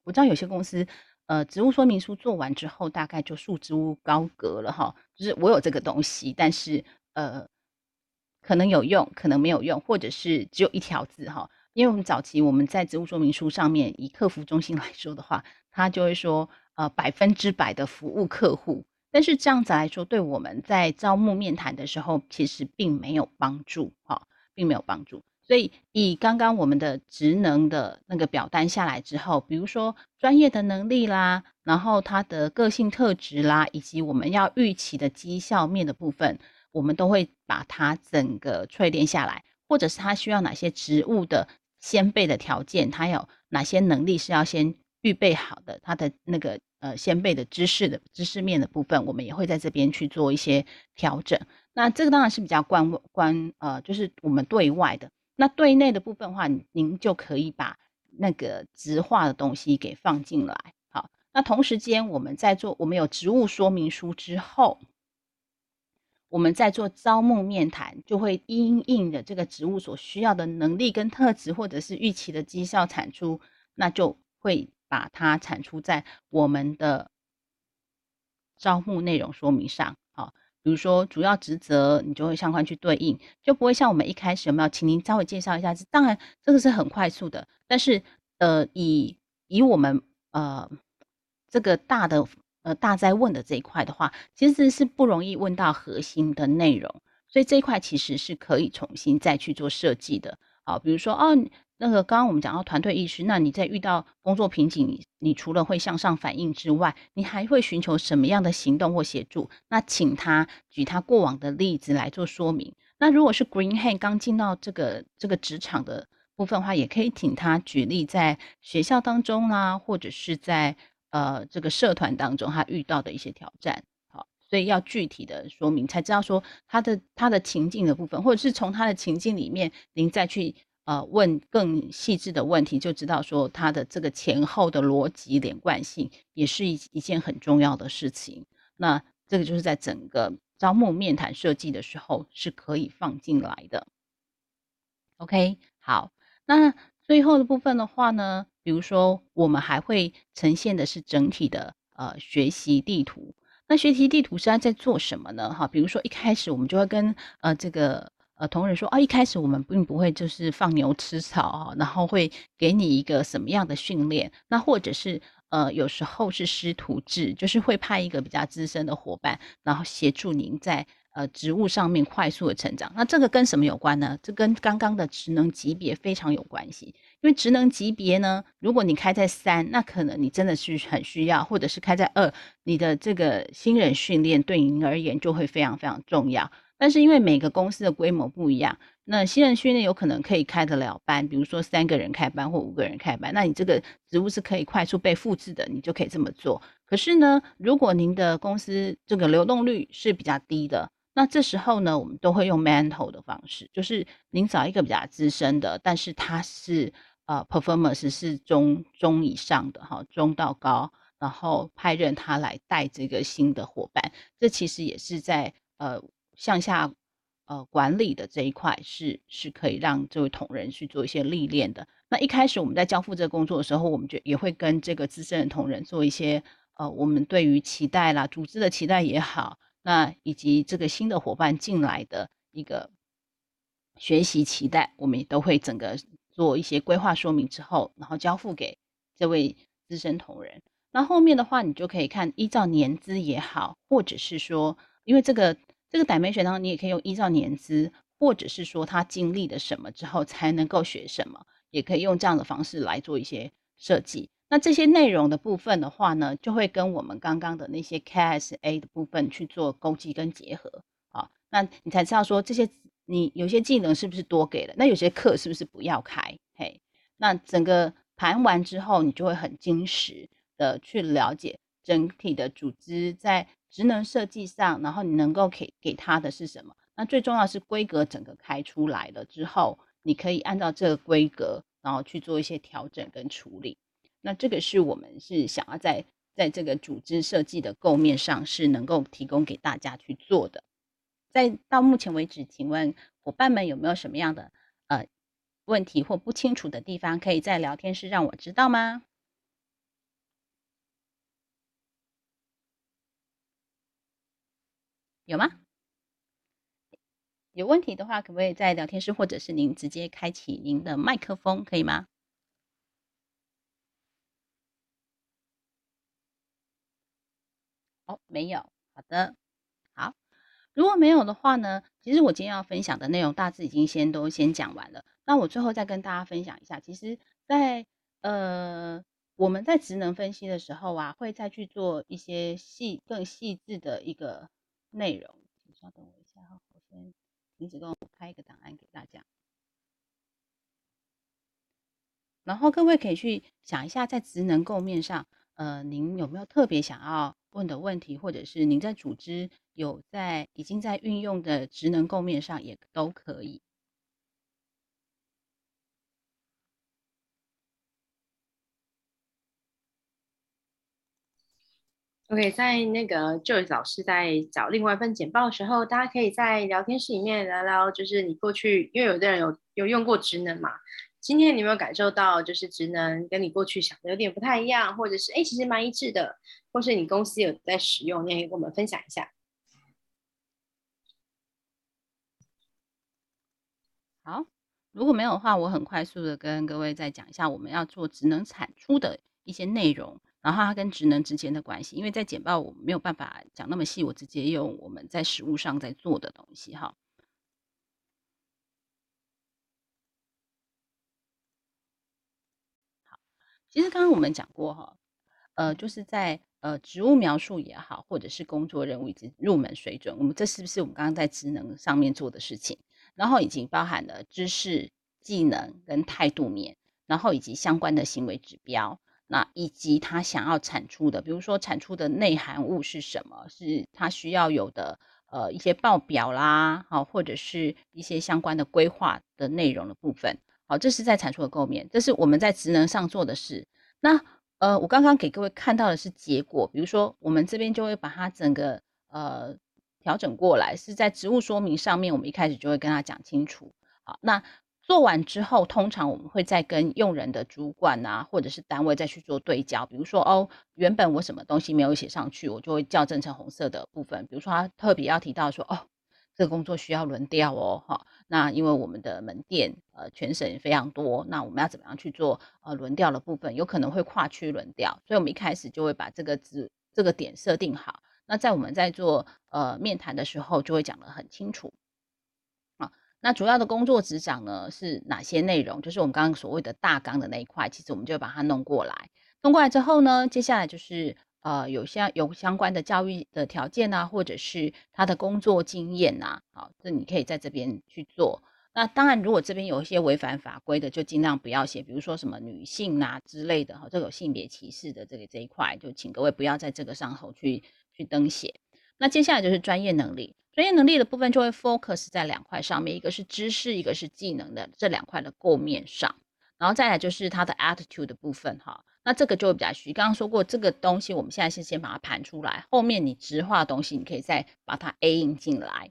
我知道有些公司呃，职务说明书做完之后，大概就束之高阁了哈。就是我有这个东西，但是呃，可能有用，可能没有用，或者是只有一条字哈。因为我们早期我们在职务说明书上面，以客服中心来说的话，他就会说呃，百分之百的服务客户。但是这样子来说，对我们在招募面谈的时候，其实并没有帮助，哈，并没有帮助。所以以刚刚我们的职能的那个表单下来之后，比如说专业的能力啦，然后他的个性特质啦，以及我们要预期的绩效面的部分，我们都会把它整个淬炼下来，或者是他需要哪些职务的先备的条件，他有哪些能力是要先预备好的，他的那个。呃，先辈的知识的知识面的部分，我们也会在这边去做一些调整。那这个当然是比较关关呃，就是我们对外的。那对内的部分的话，您就可以把那个质化的东西给放进来。好，那同时间我们在做，我们有职务说明书之后，我们在做招募面谈，就会因应的这个职务所需要的能力跟特质，或者是预期的绩效产出，那就会。把它产出在我们的招募内容说明上，好，比如说主要职责，你就会相关去对应，就不会像我们一开始有没有，请您稍微介绍一下。当然，这个是很快速的，但是呃，以以我们呃这个大的呃大在问的这一块的话，其实是不容易问到核心的内容，所以这一块其实是可以重新再去做设计的。好，比如说哦，那个刚刚我们讲到团队意识，那你在遇到工作瓶颈，你除了会向上反映之外，你还会寻求什么样的行动或协助？那请他举他过往的例子来做说明。那如果是 Green Hand 刚进到这个这个职场的部分的话，也可以请他举例在学校当中啦、啊，或者是在呃这个社团当中他遇到的一些挑战。所以要具体的说明，才知道说他的他的情境的部分，或者是从他的情境里面，您再去。呃，问更细致的问题，就知道说他的这个前后的逻辑连贯性，也是一一件很重要的事情。那这个就是在整个招募面谈设计的时候是可以放进来的。OK，好，那最后的部分的话呢，比如说我们还会呈现的是整体的呃学习地图。那学习地图是在做什么呢？哈，比如说一开始我们就会跟呃这个。呃，同仁说哦，一开始我们并不会就是放牛吃草啊，然后会给你一个什么样的训练？那或者是呃，有时候是师徒制，就是会派一个比较资深的伙伴，然后协助您在呃职务上面快速的成长。那这个跟什么有关呢？这跟刚刚的职能级别非常有关系。因为职能级别呢，如果你开在三，那可能你真的是很需要；或者是开在二，你的这个新人训练对您而言就会非常非常重要。但是因为每个公司的规模不一样，那新人训练有可能可以开得了班，比如说三个人开班或五个人开班，那你这个职务是可以快速被复制的，你就可以这么做。可是呢，如果您的公司这个流动率是比较低的，那这时候呢，我们都会用 mentor 的方式，就是您找一个比较资深的，但是他是呃 performance 是中中以上的哈，中到高，然后派任他来带这个新的伙伴，这其实也是在呃。向下，呃，管理的这一块是是可以让这位同仁去做一些历练的。那一开始我们在交付这个工作的时候，我们就也会跟这个资深的同仁做一些，呃，我们对于期待啦、组织的期待也好，那以及这个新的伙伴进来的一个学习期待，我们也都会整个做一些规划说明之后，然后交付给这位资深同仁。那后面的话，你就可以看依照年资也好，或者是说，因为这个。这个 dimension 当中，你也可以用依照年资，或者是说他经历了什么之后才能够学什么，也可以用这样的方式来做一些设计。那这些内容的部分的话呢，就会跟我们刚刚的那些 KSA 的部分去做勾稽跟结合啊。那你才知道说这些你有些技能是不是多给了，那有些课是不是不要开？嘿，那整个盘完之后，你就会很精实的去了解整体的组织在。职能设计上，然后你能够给给他的是什么？那最重要是规格整个开出来了之后，你可以按照这个规格，然后去做一些调整跟处理。那这个是我们是想要在在这个组织设计的构面上是能够提供给大家去做的。在到目前为止，请问伙伴们有没有什么样的呃问题或不清楚的地方，可以在聊天室让我知道吗？有吗？有问题的话，可不可以在聊天室，或者是您直接开启您的麦克风，可以吗？没有。好的，好。如果没有的话呢，其实我今天要分享的内容大致已经先都先讲完了。那我最后再跟大家分享一下，其实在，呃我们在职能分析的时候啊，会再去做一些细更细致的一个。内容，请稍等我一下哈，我先停止跟我开一个档案给大家。然后各位可以去想一下，在职能构面上，呃，您有没有特别想要问的问题，或者是您在组织有在已经在运用的职能构面上也都可以。OK，在那个 Joey 老师在找另外一份简报的时候，大家可以在聊天室里面聊聊，就是你过去，因为有的人有有用过职能嘛，今天你有没有感受到，就是职能跟你过去想的有点不太一样，或者是哎，其实蛮一致的，或是你公司有在使用，你也可以跟我们分享一下。好，如果没有的话，我很快速的跟各位再讲一下我们要做职能产出的一些内容。然后它跟职能之间的关系，因为在简报我没有办法讲那么细，我直接用我们在实务上在做的东西哈。其实刚刚我们讲过哈，呃，就是在呃职务描述也好，或者是工作任务以及入门水准，我们这是不是我们刚刚在职能上面做的事情？然后已经包含了知识、技能跟态度面，然后以及相关的行为指标，那以及他想要产出的，比如说产出的内涵物是什么，是他需要有的呃一些报表啦，好，或者是一些相关的规划的内容的部分。好，这是在产出的构面，这是我们在职能上做的事。那呃，我刚刚给各位看到的是结果，比如说我们这边就会把它整个呃调整过来，是在职务说明上面，我们一开始就会跟他讲清楚。好，那做完之后，通常我们会再跟用人的主管啊，或者是单位再去做对焦。比如说哦，原本我什么东西没有写上去，我就会校正成红色的部分。比如说他特别要提到说哦。这个工作需要轮调哦，哈，那因为我们的门店呃全省非常多，那我们要怎么样去做呃轮调的部分？有可能会跨区轮调，所以我们一开始就会把这个字这个点设定好。那在我们在做呃面谈的时候，就会讲得很清楚。啊，那主要的工作职掌呢是哪些内容？就是我们刚刚所谓的大纲的那一块，其实我们就把它弄过来。弄过来之后呢，接下来就是。呃，有相有相关的教育的条件啊，或者是他的工作经验呐，好，这你可以在这边去做。那当然，如果这边有一些违反法规的，就尽量不要写，比如说什么女性啊之类的哈，这个有性别歧视的这个这一块，就请各位不要在这个上头去去登写。那接下来就是专业能力，专业能力的部分就会 focus 在两块上面，一个是知识，一个是技能的这两块的构面上，然后再来就是他的 attitude 的部分哈。那这个就会比较虚。刚刚说过，这个东西我们现在是先把它盘出来，后面你直化的东西，你可以再把它 A 印进来。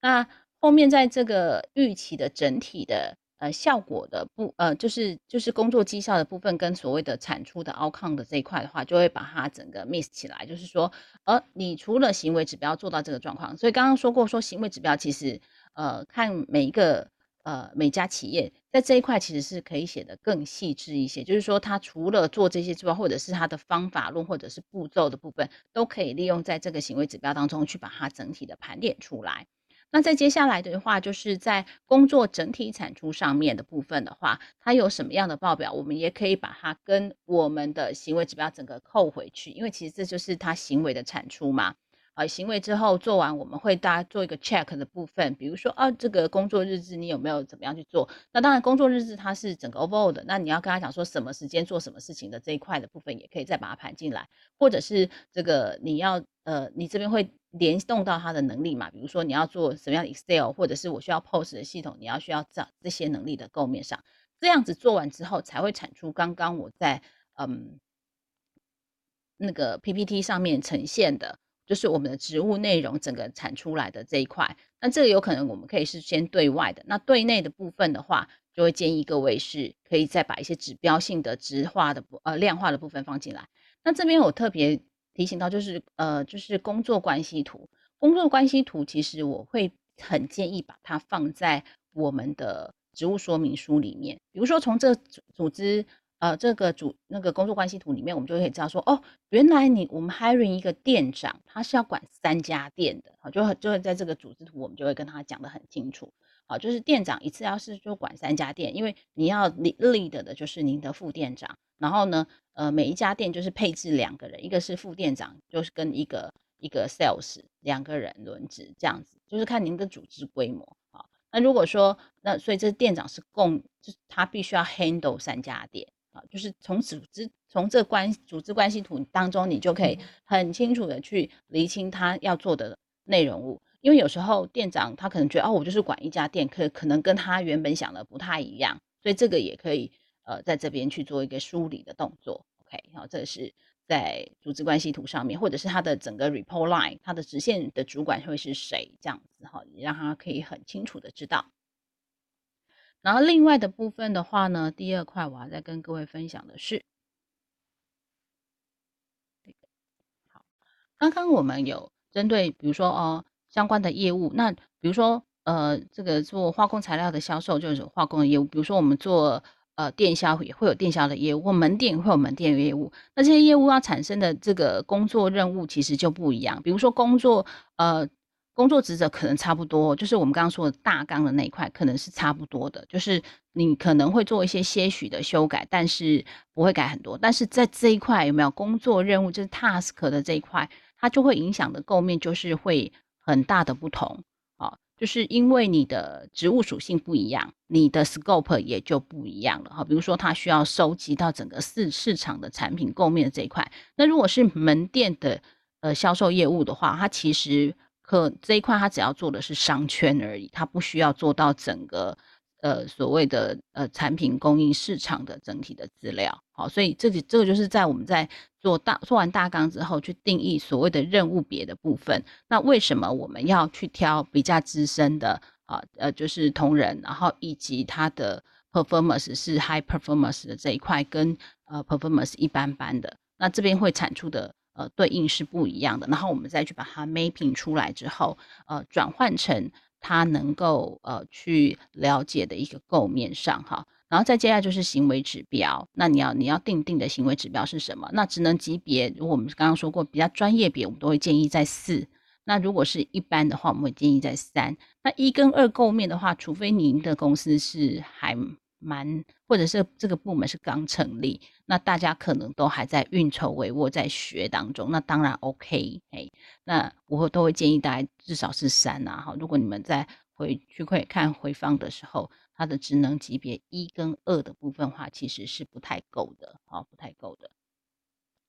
那后面在这个预期的整体的呃效果的部呃，就是就是工作绩效的部分跟所谓的产出的 outcome 的这一块的话，就会把它整个 miss 起来。就是说，呃，你除了行为指标做到这个状况，所以刚刚说过说行为指标其实呃看每一个。呃，每家企业在这一块其实是可以写得更细致一些，就是说，它除了做这些之外，或者是它的方法论，或者是步骤的部分，都可以利用在这个行为指标当中去把它整体的盘点出来。那在接下来的话，就是在工作整体产出上面的部分的话，它有什么样的报表，我们也可以把它跟我们的行为指标整个扣回去，因为其实这就是它行为的产出嘛。啊，行为之后做完，我们会大家做一个 check 的部分，比如说啊，这个工作日志你有没有怎么样去做？那当然，工作日志它是整个 overall 的，那你要跟他讲说什么时间做什么事情的这一块的部分，也可以再把它盘进来，或者是这个你要呃，你这边会联动到他的能力嘛？比如说你要做什么样的 Excel，或者是我需要 POS 的系统，你要需要这这些能力的构面上，这样子做完之后才会产出刚刚我在嗯那个 PPT 上面呈现的。就是我们的植物内容整个产出来的这一块，那这个有可能我们可以是先对外的，那对内的部分的话，就会建议各位是可以再把一些指标性的质化的呃量化的部分放进来。那这边我特别提醒到，就是呃就是工作关系图，工作关系图其实我会很建议把它放在我们的植物说明书里面，比如说从这组织。呃，这个主那个工作关系图里面，我们就可以知道说，哦，原来你我们 hiring 一个店长，他是要管三家店的，好，就就会在这个组织图，我们就会跟他讲得很清楚，好，就是店长一次要是就管三家店，因为你要 lead 的就是您的副店长，然后呢，呃，每一家店就是配置两个人，一个是副店长，就是跟一个一个 sales 两个人轮值这样子，就是看您的组织规模，好，那如果说那所以这店长是共，就他必须要 handle 三家店。就是从组织从这关组织关系图当中，你就可以很清楚的去厘清他要做的内容物。因为有时候店长他可能觉得哦，我就是管一家店，可可能跟他原本想的不太一样，所以这个也可以呃在这边去做一个梳理的动作。OK，然后这是在组织关系图上面，或者是他的整个 report line，他的直线的主管会是谁这样子哈，你让他可以很清楚的知道。然后另外的部分的话呢，第二块我要再跟各位分享的是，好，刚刚我们有针对比如说哦相关的业务，那比如说呃这个做化工材料的销售就是化工的业务，比如说我们做呃电销也会有电销的业务，或门店也会有门店的业务，那这些业务要产生的这个工作任务其实就不一样，比如说工作呃。工作职责可能差不多，就是我们刚刚说的大纲的那一块，可能是差不多的。就是你可能会做一些些许的修改，但是不会改很多。但是在这一块有没有工作任务，就是 task 的这一块，它就会影响的构面就是会很大的不同啊。就是因为你的职务属性不一样，你的 scope 也就不一样了哈。比如说，它需要收集到整个市市场的产品构面的这一块。那如果是门店的呃销售业务的话，它其实可这一块，他只要做的是商圈而已，他不需要做到整个呃所谓的呃产品供应市场的整体的资料。好，所以这个这个就是在我们在做大做完大纲之后，去定义所谓的任务别的部分。那为什么我们要去挑比较资深的啊呃就是同仁，然后以及他的 performance 是 high performance 的这一块，跟呃 performance 一般般的，那这边会产出的。呃，对应是不一样的，然后我们再去把它 mapping 出来之后，呃，转换成它能够呃去了解的一个构面上哈，然后再接下来就是行为指标，那你要你要定定的行为指标是什么？那职能级别，如果我们刚刚说过比较专业别，我们都会建议在四，那如果是一般的话，我们会建议在三。那一跟二构面的话，除非您的公司是还。蛮，或者是这个部门是刚成立，那大家可能都还在运筹帷幄，在学当中，那当然 OK，哎，那我都会建议大家至少是三啊，哈，如果你们在回去会看回放的时候，它的职能级别一跟二的部分的话，其实是不太够的，好，不太够的。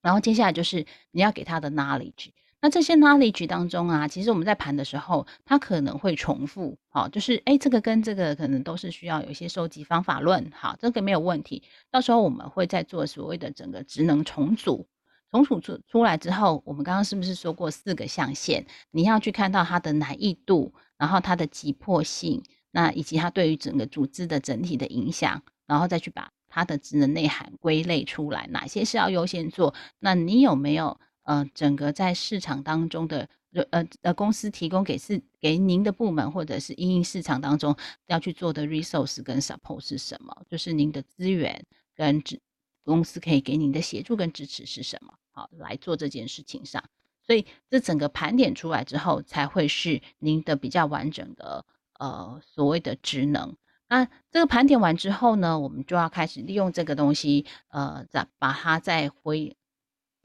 然后接下来就是你要给他的 knowledge。那这些 knowledge 当中啊，其实我们在盘的时候，它可能会重复，好，就是诶，这个跟这个可能都是需要有一些收集方法论，好，这个没有问题。到时候我们会再做所谓的整个职能重组，重组出出来之后，我们刚刚是不是说过四个象限？你要去看到它的难易度，然后它的急迫性，那以及它对于整个组织的整体的影响，然后再去把它的职能内涵归类出来，哪些是要优先做？那你有没有？呃，整个在市场当中的呃呃公司提供给是给您的部门或者是因应市场当中要去做的 resource 跟 support 是什么？就是您的资源跟支公司可以给您的协助跟支持是什么？好，来做这件事情上，所以这整个盘点出来之后，才会是您的比较完整的呃所谓的职能。那这个盘点完之后呢，我们就要开始利用这个东西，呃，再把它再回。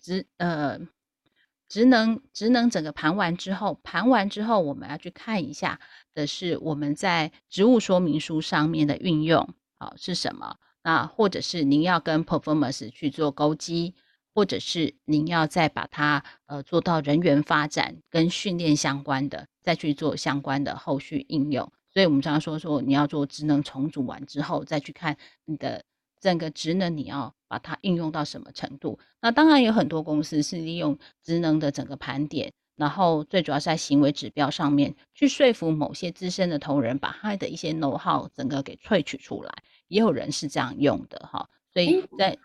职呃职能职能整个盘完之后，盘完之后我们要去看一下的是我们在职务说明书上面的运用，好是什么？那或者是您要跟 performance 去做勾稽，或者是您要再把它呃做到人员发展跟训练相关的，再去做相关的后续应用。所以我们常常说说你要做职能重组完之后，再去看你的。整个职能你要把它应用到什么程度？那当然有很多公司是利用职能的整个盘点，然后最主要是在行为指标上面去说服某些资深的同仁，把他的一些 know how 整个给萃取出来。也有人是这样用的哈，所以在、欸、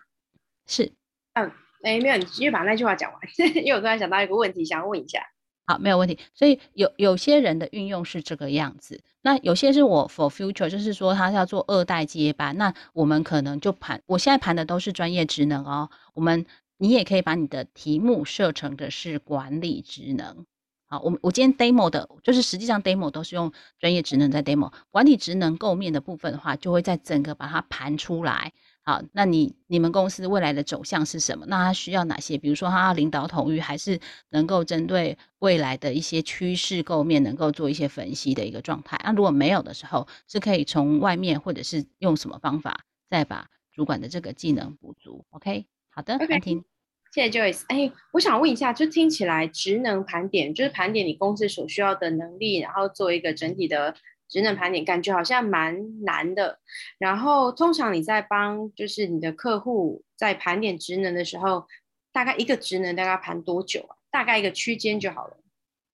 是嗯，哎，没有，你继续把那句话讲完，因为我突然想到一个问题，想要问一下。好，没有问题。所以有有些人的运用是这个样子，那有些是我 for future，就是说他要做二代接班，那我们可能就盘，我现在盘的都是专业职能哦。我们你也可以把你的题目设成的是管理职能。好，我我今天 demo 的，就是实际上 demo 都是用专业职能在 demo，管理职能构面的部分的话，就会在整个把它盘出来。好，那你你们公司未来的走向是什么？那他需要哪些？比如说，他要领导统御，还是能够针对未来的一些趋势构面，能够做一些分析的一个状态？那如果没有的时候，是可以从外面或者是用什么方法，再把主管的这个技能补足。OK，好的，安婷，谢谢 Joyce。哎，我想问一下，就听起来职能盘点就是盘点你公司所需要的能力，然后做一个整体的。职能盘点感觉好像蛮难的，然后通常你在帮就是你的客户在盘点职能的时候，大概一个职能大概盘多久啊？大概一个区间就好了。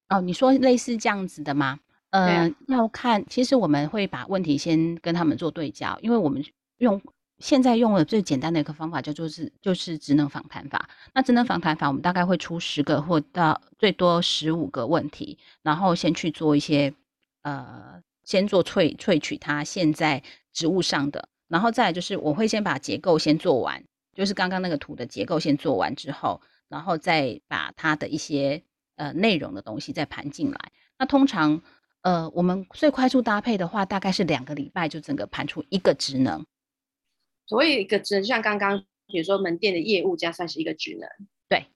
哦，你说类似这样子的吗？嗯、呃，啊、要看，其实我们会把问题先跟他们做对焦，因为我们用现在用的最简单的一个方法叫做是就是职能访谈法。那职能访谈法，我们大概会出十个或到最多十五个问题，然后先去做一些呃。先做萃萃取它现在植物上的，然后再来就是我会先把结构先做完，就是刚刚那个图的结构先做完之后，然后再把它的一些呃内容的东西再盘进来。那通常，呃，我们最快速搭配的话，大概是两个礼拜就整个盘出一个职能。所谓一个职能，就像刚刚比如说门店的业务，这样算是一个职能。对，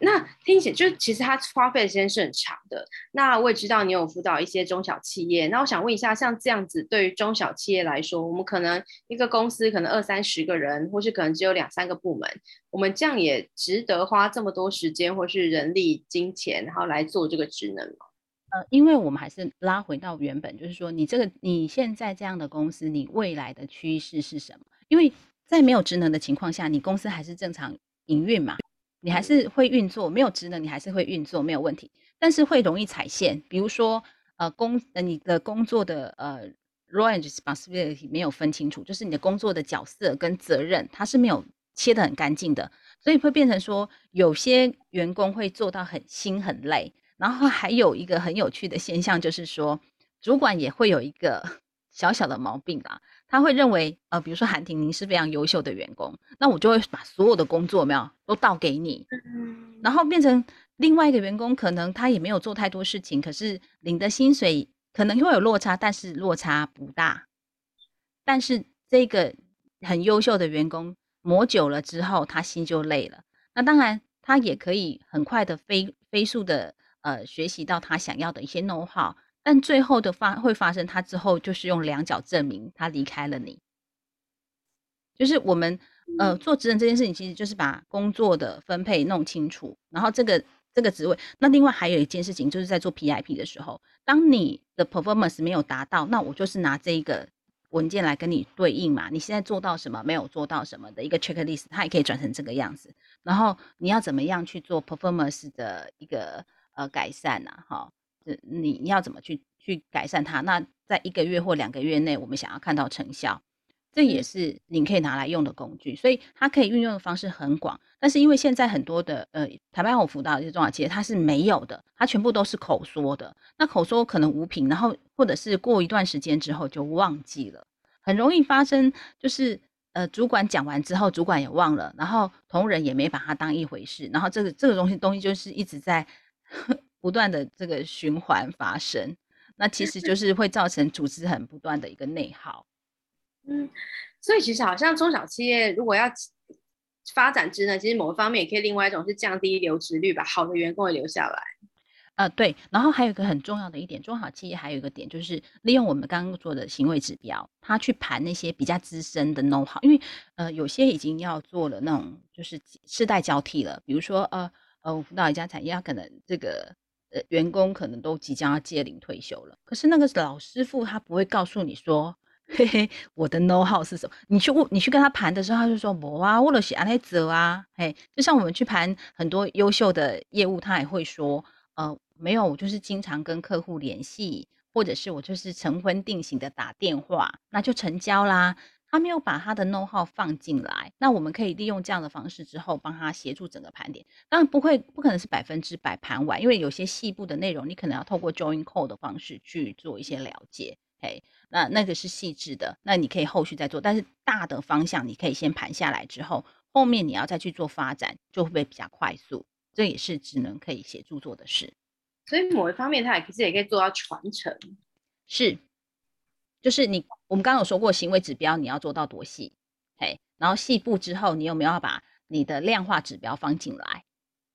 那听起来就其实它花费的时间是很长的。那我也知道你有辅导一些中小企业，那我想问一下，像这样子对于中小企业来说，我们可能一个公司可能二三十个人，或是可能只有两三个部门，我们这样也值得花这么多时间或是人力、金钱，然后来做这个职能吗？呃，因为我们还是拉回到原本，就是说你这个你现在这样的公司，你未来的趋势是什么？因为在没有职能的情况下，你公司还是正常营运嘛。你还是会运作，没有职能，你还是会运作，没有问题。但是会容易踩线，比如说，呃，工呃你的工作的呃 role and responsibility 没有分清楚，就是你的工作的角色跟责任，它是没有切得很干净的，所以会变成说，有些员工会做到很心很累。然后还有一个很有趣的现象，就是说，主管也会有一个 小小的毛病啊。他会认为，呃，比如说韩婷，您是非常优秀的员工，那我就会把所有的工作有没有都倒给你，然后变成另外一个员工，可能他也没有做太多事情，可是领的薪水可能会有落差，但是落差不大。但是这个很优秀的员工磨久了之后，他心就累了。那当然，他也可以很快的飞飞速的呃学习到他想要的一些 know how。但最后的发会发生，他之后就是用两脚证明他离开了你。就是我们呃做职能这件事情，其实就是把工作的分配弄清楚。然后这个这个职位，那另外还有一件事情，就是在做 PIP 的时候，当你的 performance 没有达到，那我就是拿这一个文件来跟你对应嘛。你现在做到什么，没有做到什么的一个 checklist，它也可以转成这个样子。然后你要怎么样去做 performance 的一个呃改善呢？哈。你你要怎么去去改善它？那在一个月或两个月内，我们想要看到成效，这也是你可以拿来用的工具。所以它可以运用的方式很广。但是因为现在很多的呃，台湾我辅导的一些中小企业，它是没有的，它全部都是口说的。那口说可能无凭，然后或者是过一段时间之后就忘记了，很容易发生。就是呃，主管讲完之后，主管也忘了，然后同仁也没把它当一回事，然后这个这个东西东西就是一直在。不断的这个循环发生，那其实就是会造成组织很不断的一个内耗。嗯，所以其实好像中小企业如果要发展职能，其实某一方面也可以，另外一种是降低留职率，把好的员工也留下来。呃，对。然后还有一个很重要的一点，中小企业还有一个点就是利用我们刚刚做的行为指标，他去盘那些比较资深的 know how，因为呃有些已经要做了那种就是世代交替了，比如说呃呃，我辅导一家产业，它可能这个。呃，员工可能都即将要届龄退休了，可是那个老师傅他不会告诉你说，嘿嘿，我的 know how 是什么？你去问，你去跟他盘的时候，他就说，我啊，我了写安内泽啊，嘿，就像我们去盘很多优秀的业务，他也会说，呃，没有，我就是经常跟客户联系，或者是我就是成婚定型的打电话，那就成交啦。他没有把他的 know how 放进来，那我们可以利用这样的方式之后，帮他协助整个盘点。当然不会，不可能是百分之百盘完，因为有些细部的内容，你可能要透过 join call 的方式去做一些了解。嘿，那那个是细致的，那你可以后续再做。但是大的方向，你可以先盘下来之后，后面你要再去做发展，就会比较快速。这也是职能可以协助做的事。所以某一方面，它也其实也可以做到传承。是。就是你，我们刚刚有说过行为指标你要做到多细，嘿，然后细部之后你有没有要把你的量化指标放进来？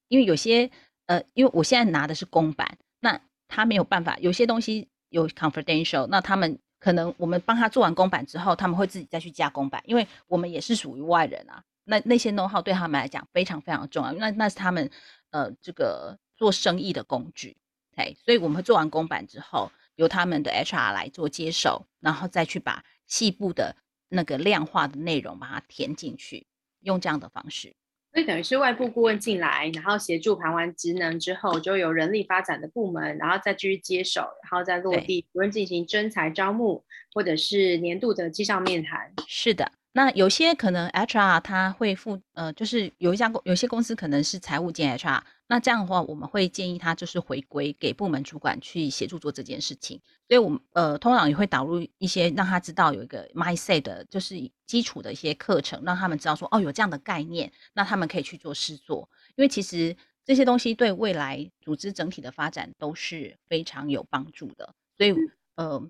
因为有些呃，因为我现在拿的是公版，那他没有办法，有些东西有 confidential，那他们可能我们帮他做完公版之后，他们会自己再去加公版，因为我们也是属于外人啊，那那些 know how 对他们来讲非常非常重要，那那是他们呃这个做生意的工具，嘿，所以我们做完公版之后。由他们的 HR 来做接手，然后再去把细部的那个量化的内容把它填进去，用这样的方式。所以等于是外部顾问进来，然后协助盘完职能之后，就有人力发展的部门，然后再继续接手，然后再落地，无论进行征才招募，或者是年度的绩效面谈。是的。那有些可能 HR 他会负呃，就是有一家公有些公司可能是财务兼 HR，那这样的话我们会建议他就是回归给部门主管去协助做这件事情。所以我们呃通常也会导入一些让他知道有一个 mindset 的，就是基础的一些课程，让他们知道说哦有这样的概念，那他们可以去做试做。因为其实这些东西对未来组织整体的发展都是非常有帮助的。所以，呃，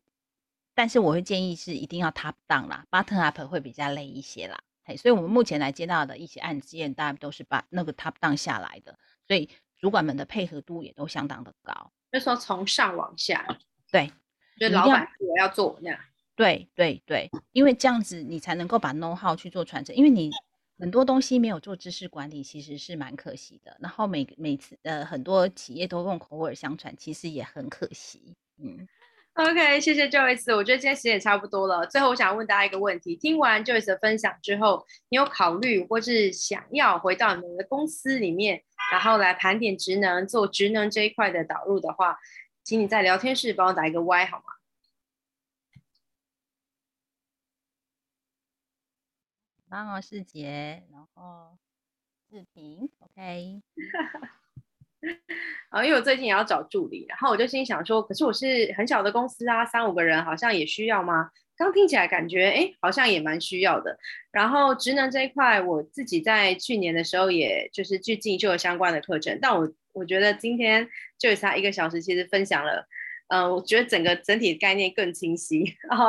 但是我会建议是一定要 top down 啦，bottom up 会比较累一些啦。嘿，所以我们目前来接到的一些案件，大概都是把那个 top down 下来的，所以主管们的配合度也都相当的高。就是说从上往下，对，就老板我要做那样。对对对，因为这样子你才能够把 know how 去做传承，因为你很多东西没有做知识管理，其实是蛮可惜的。然后每每次呃很多企业都用口耳相传，其实也很可惜。嗯，OK，谢谢 Joyce，我觉得今天时间也差不多了。最后我想问大家一个问题：听完 Joyce 的分享之后，你有考虑或是想要回到你们的公司里面，然后来盘点职能、做职能这一块的导入的话，请你在聊天室帮我打一个 Y 好吗？帮我世杰，然后视频，OK。啊，因为我最近也要找助理，然后我就心想说，可是我是很小的公司啊，三五个人好像也需要吗？刚听起来感觉，哎，好像也蛮需要的。然后职能这一块，我自己在去年的时候，也就是最近就有相关的课程，但我我觉得今天就差一个小时，其实分享了。嗯，我觉得整个整体概念更清晰。然后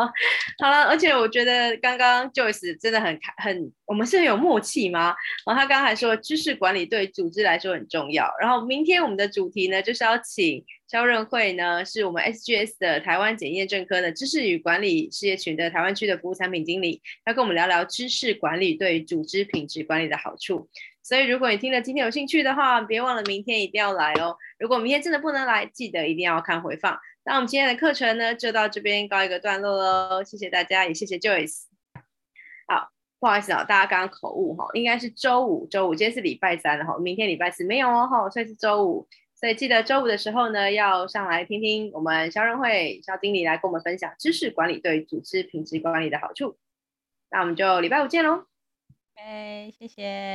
好了，而且我觉得刚刚 Joyce 真的很很，我们是很有默契吗？然后他刚刚还说知识管理对组织来说很重要。然后明天我们的主题呢，就是要请肖润慧呢，是我们 SGS 的台湾检验证科的知识与管理事业群的台湾区的服务产品经理，要跟我们聊聊知识管理对组织品质管理的好处。所以如果你听了今天有兴趣的话，别忘了明天一定要来哦。如果明天真的不能来，记得一定要看回放。那我们今天的课程呢，就到这边告一个段落喽。谢谢大家，也谢谢 Joyce。好，不好意思啊，大家刚刚口误哈，应该是周五，周五，今天是礼拜三哈，明天礼拜四没有哦哈，所以是周五。所以记得周五的时候呢，要上来听听我们肖润慧肖经理来跟我们分享知识管理对组织品质管理的好处。那我们就礼拜五见喽。哎，谢谢。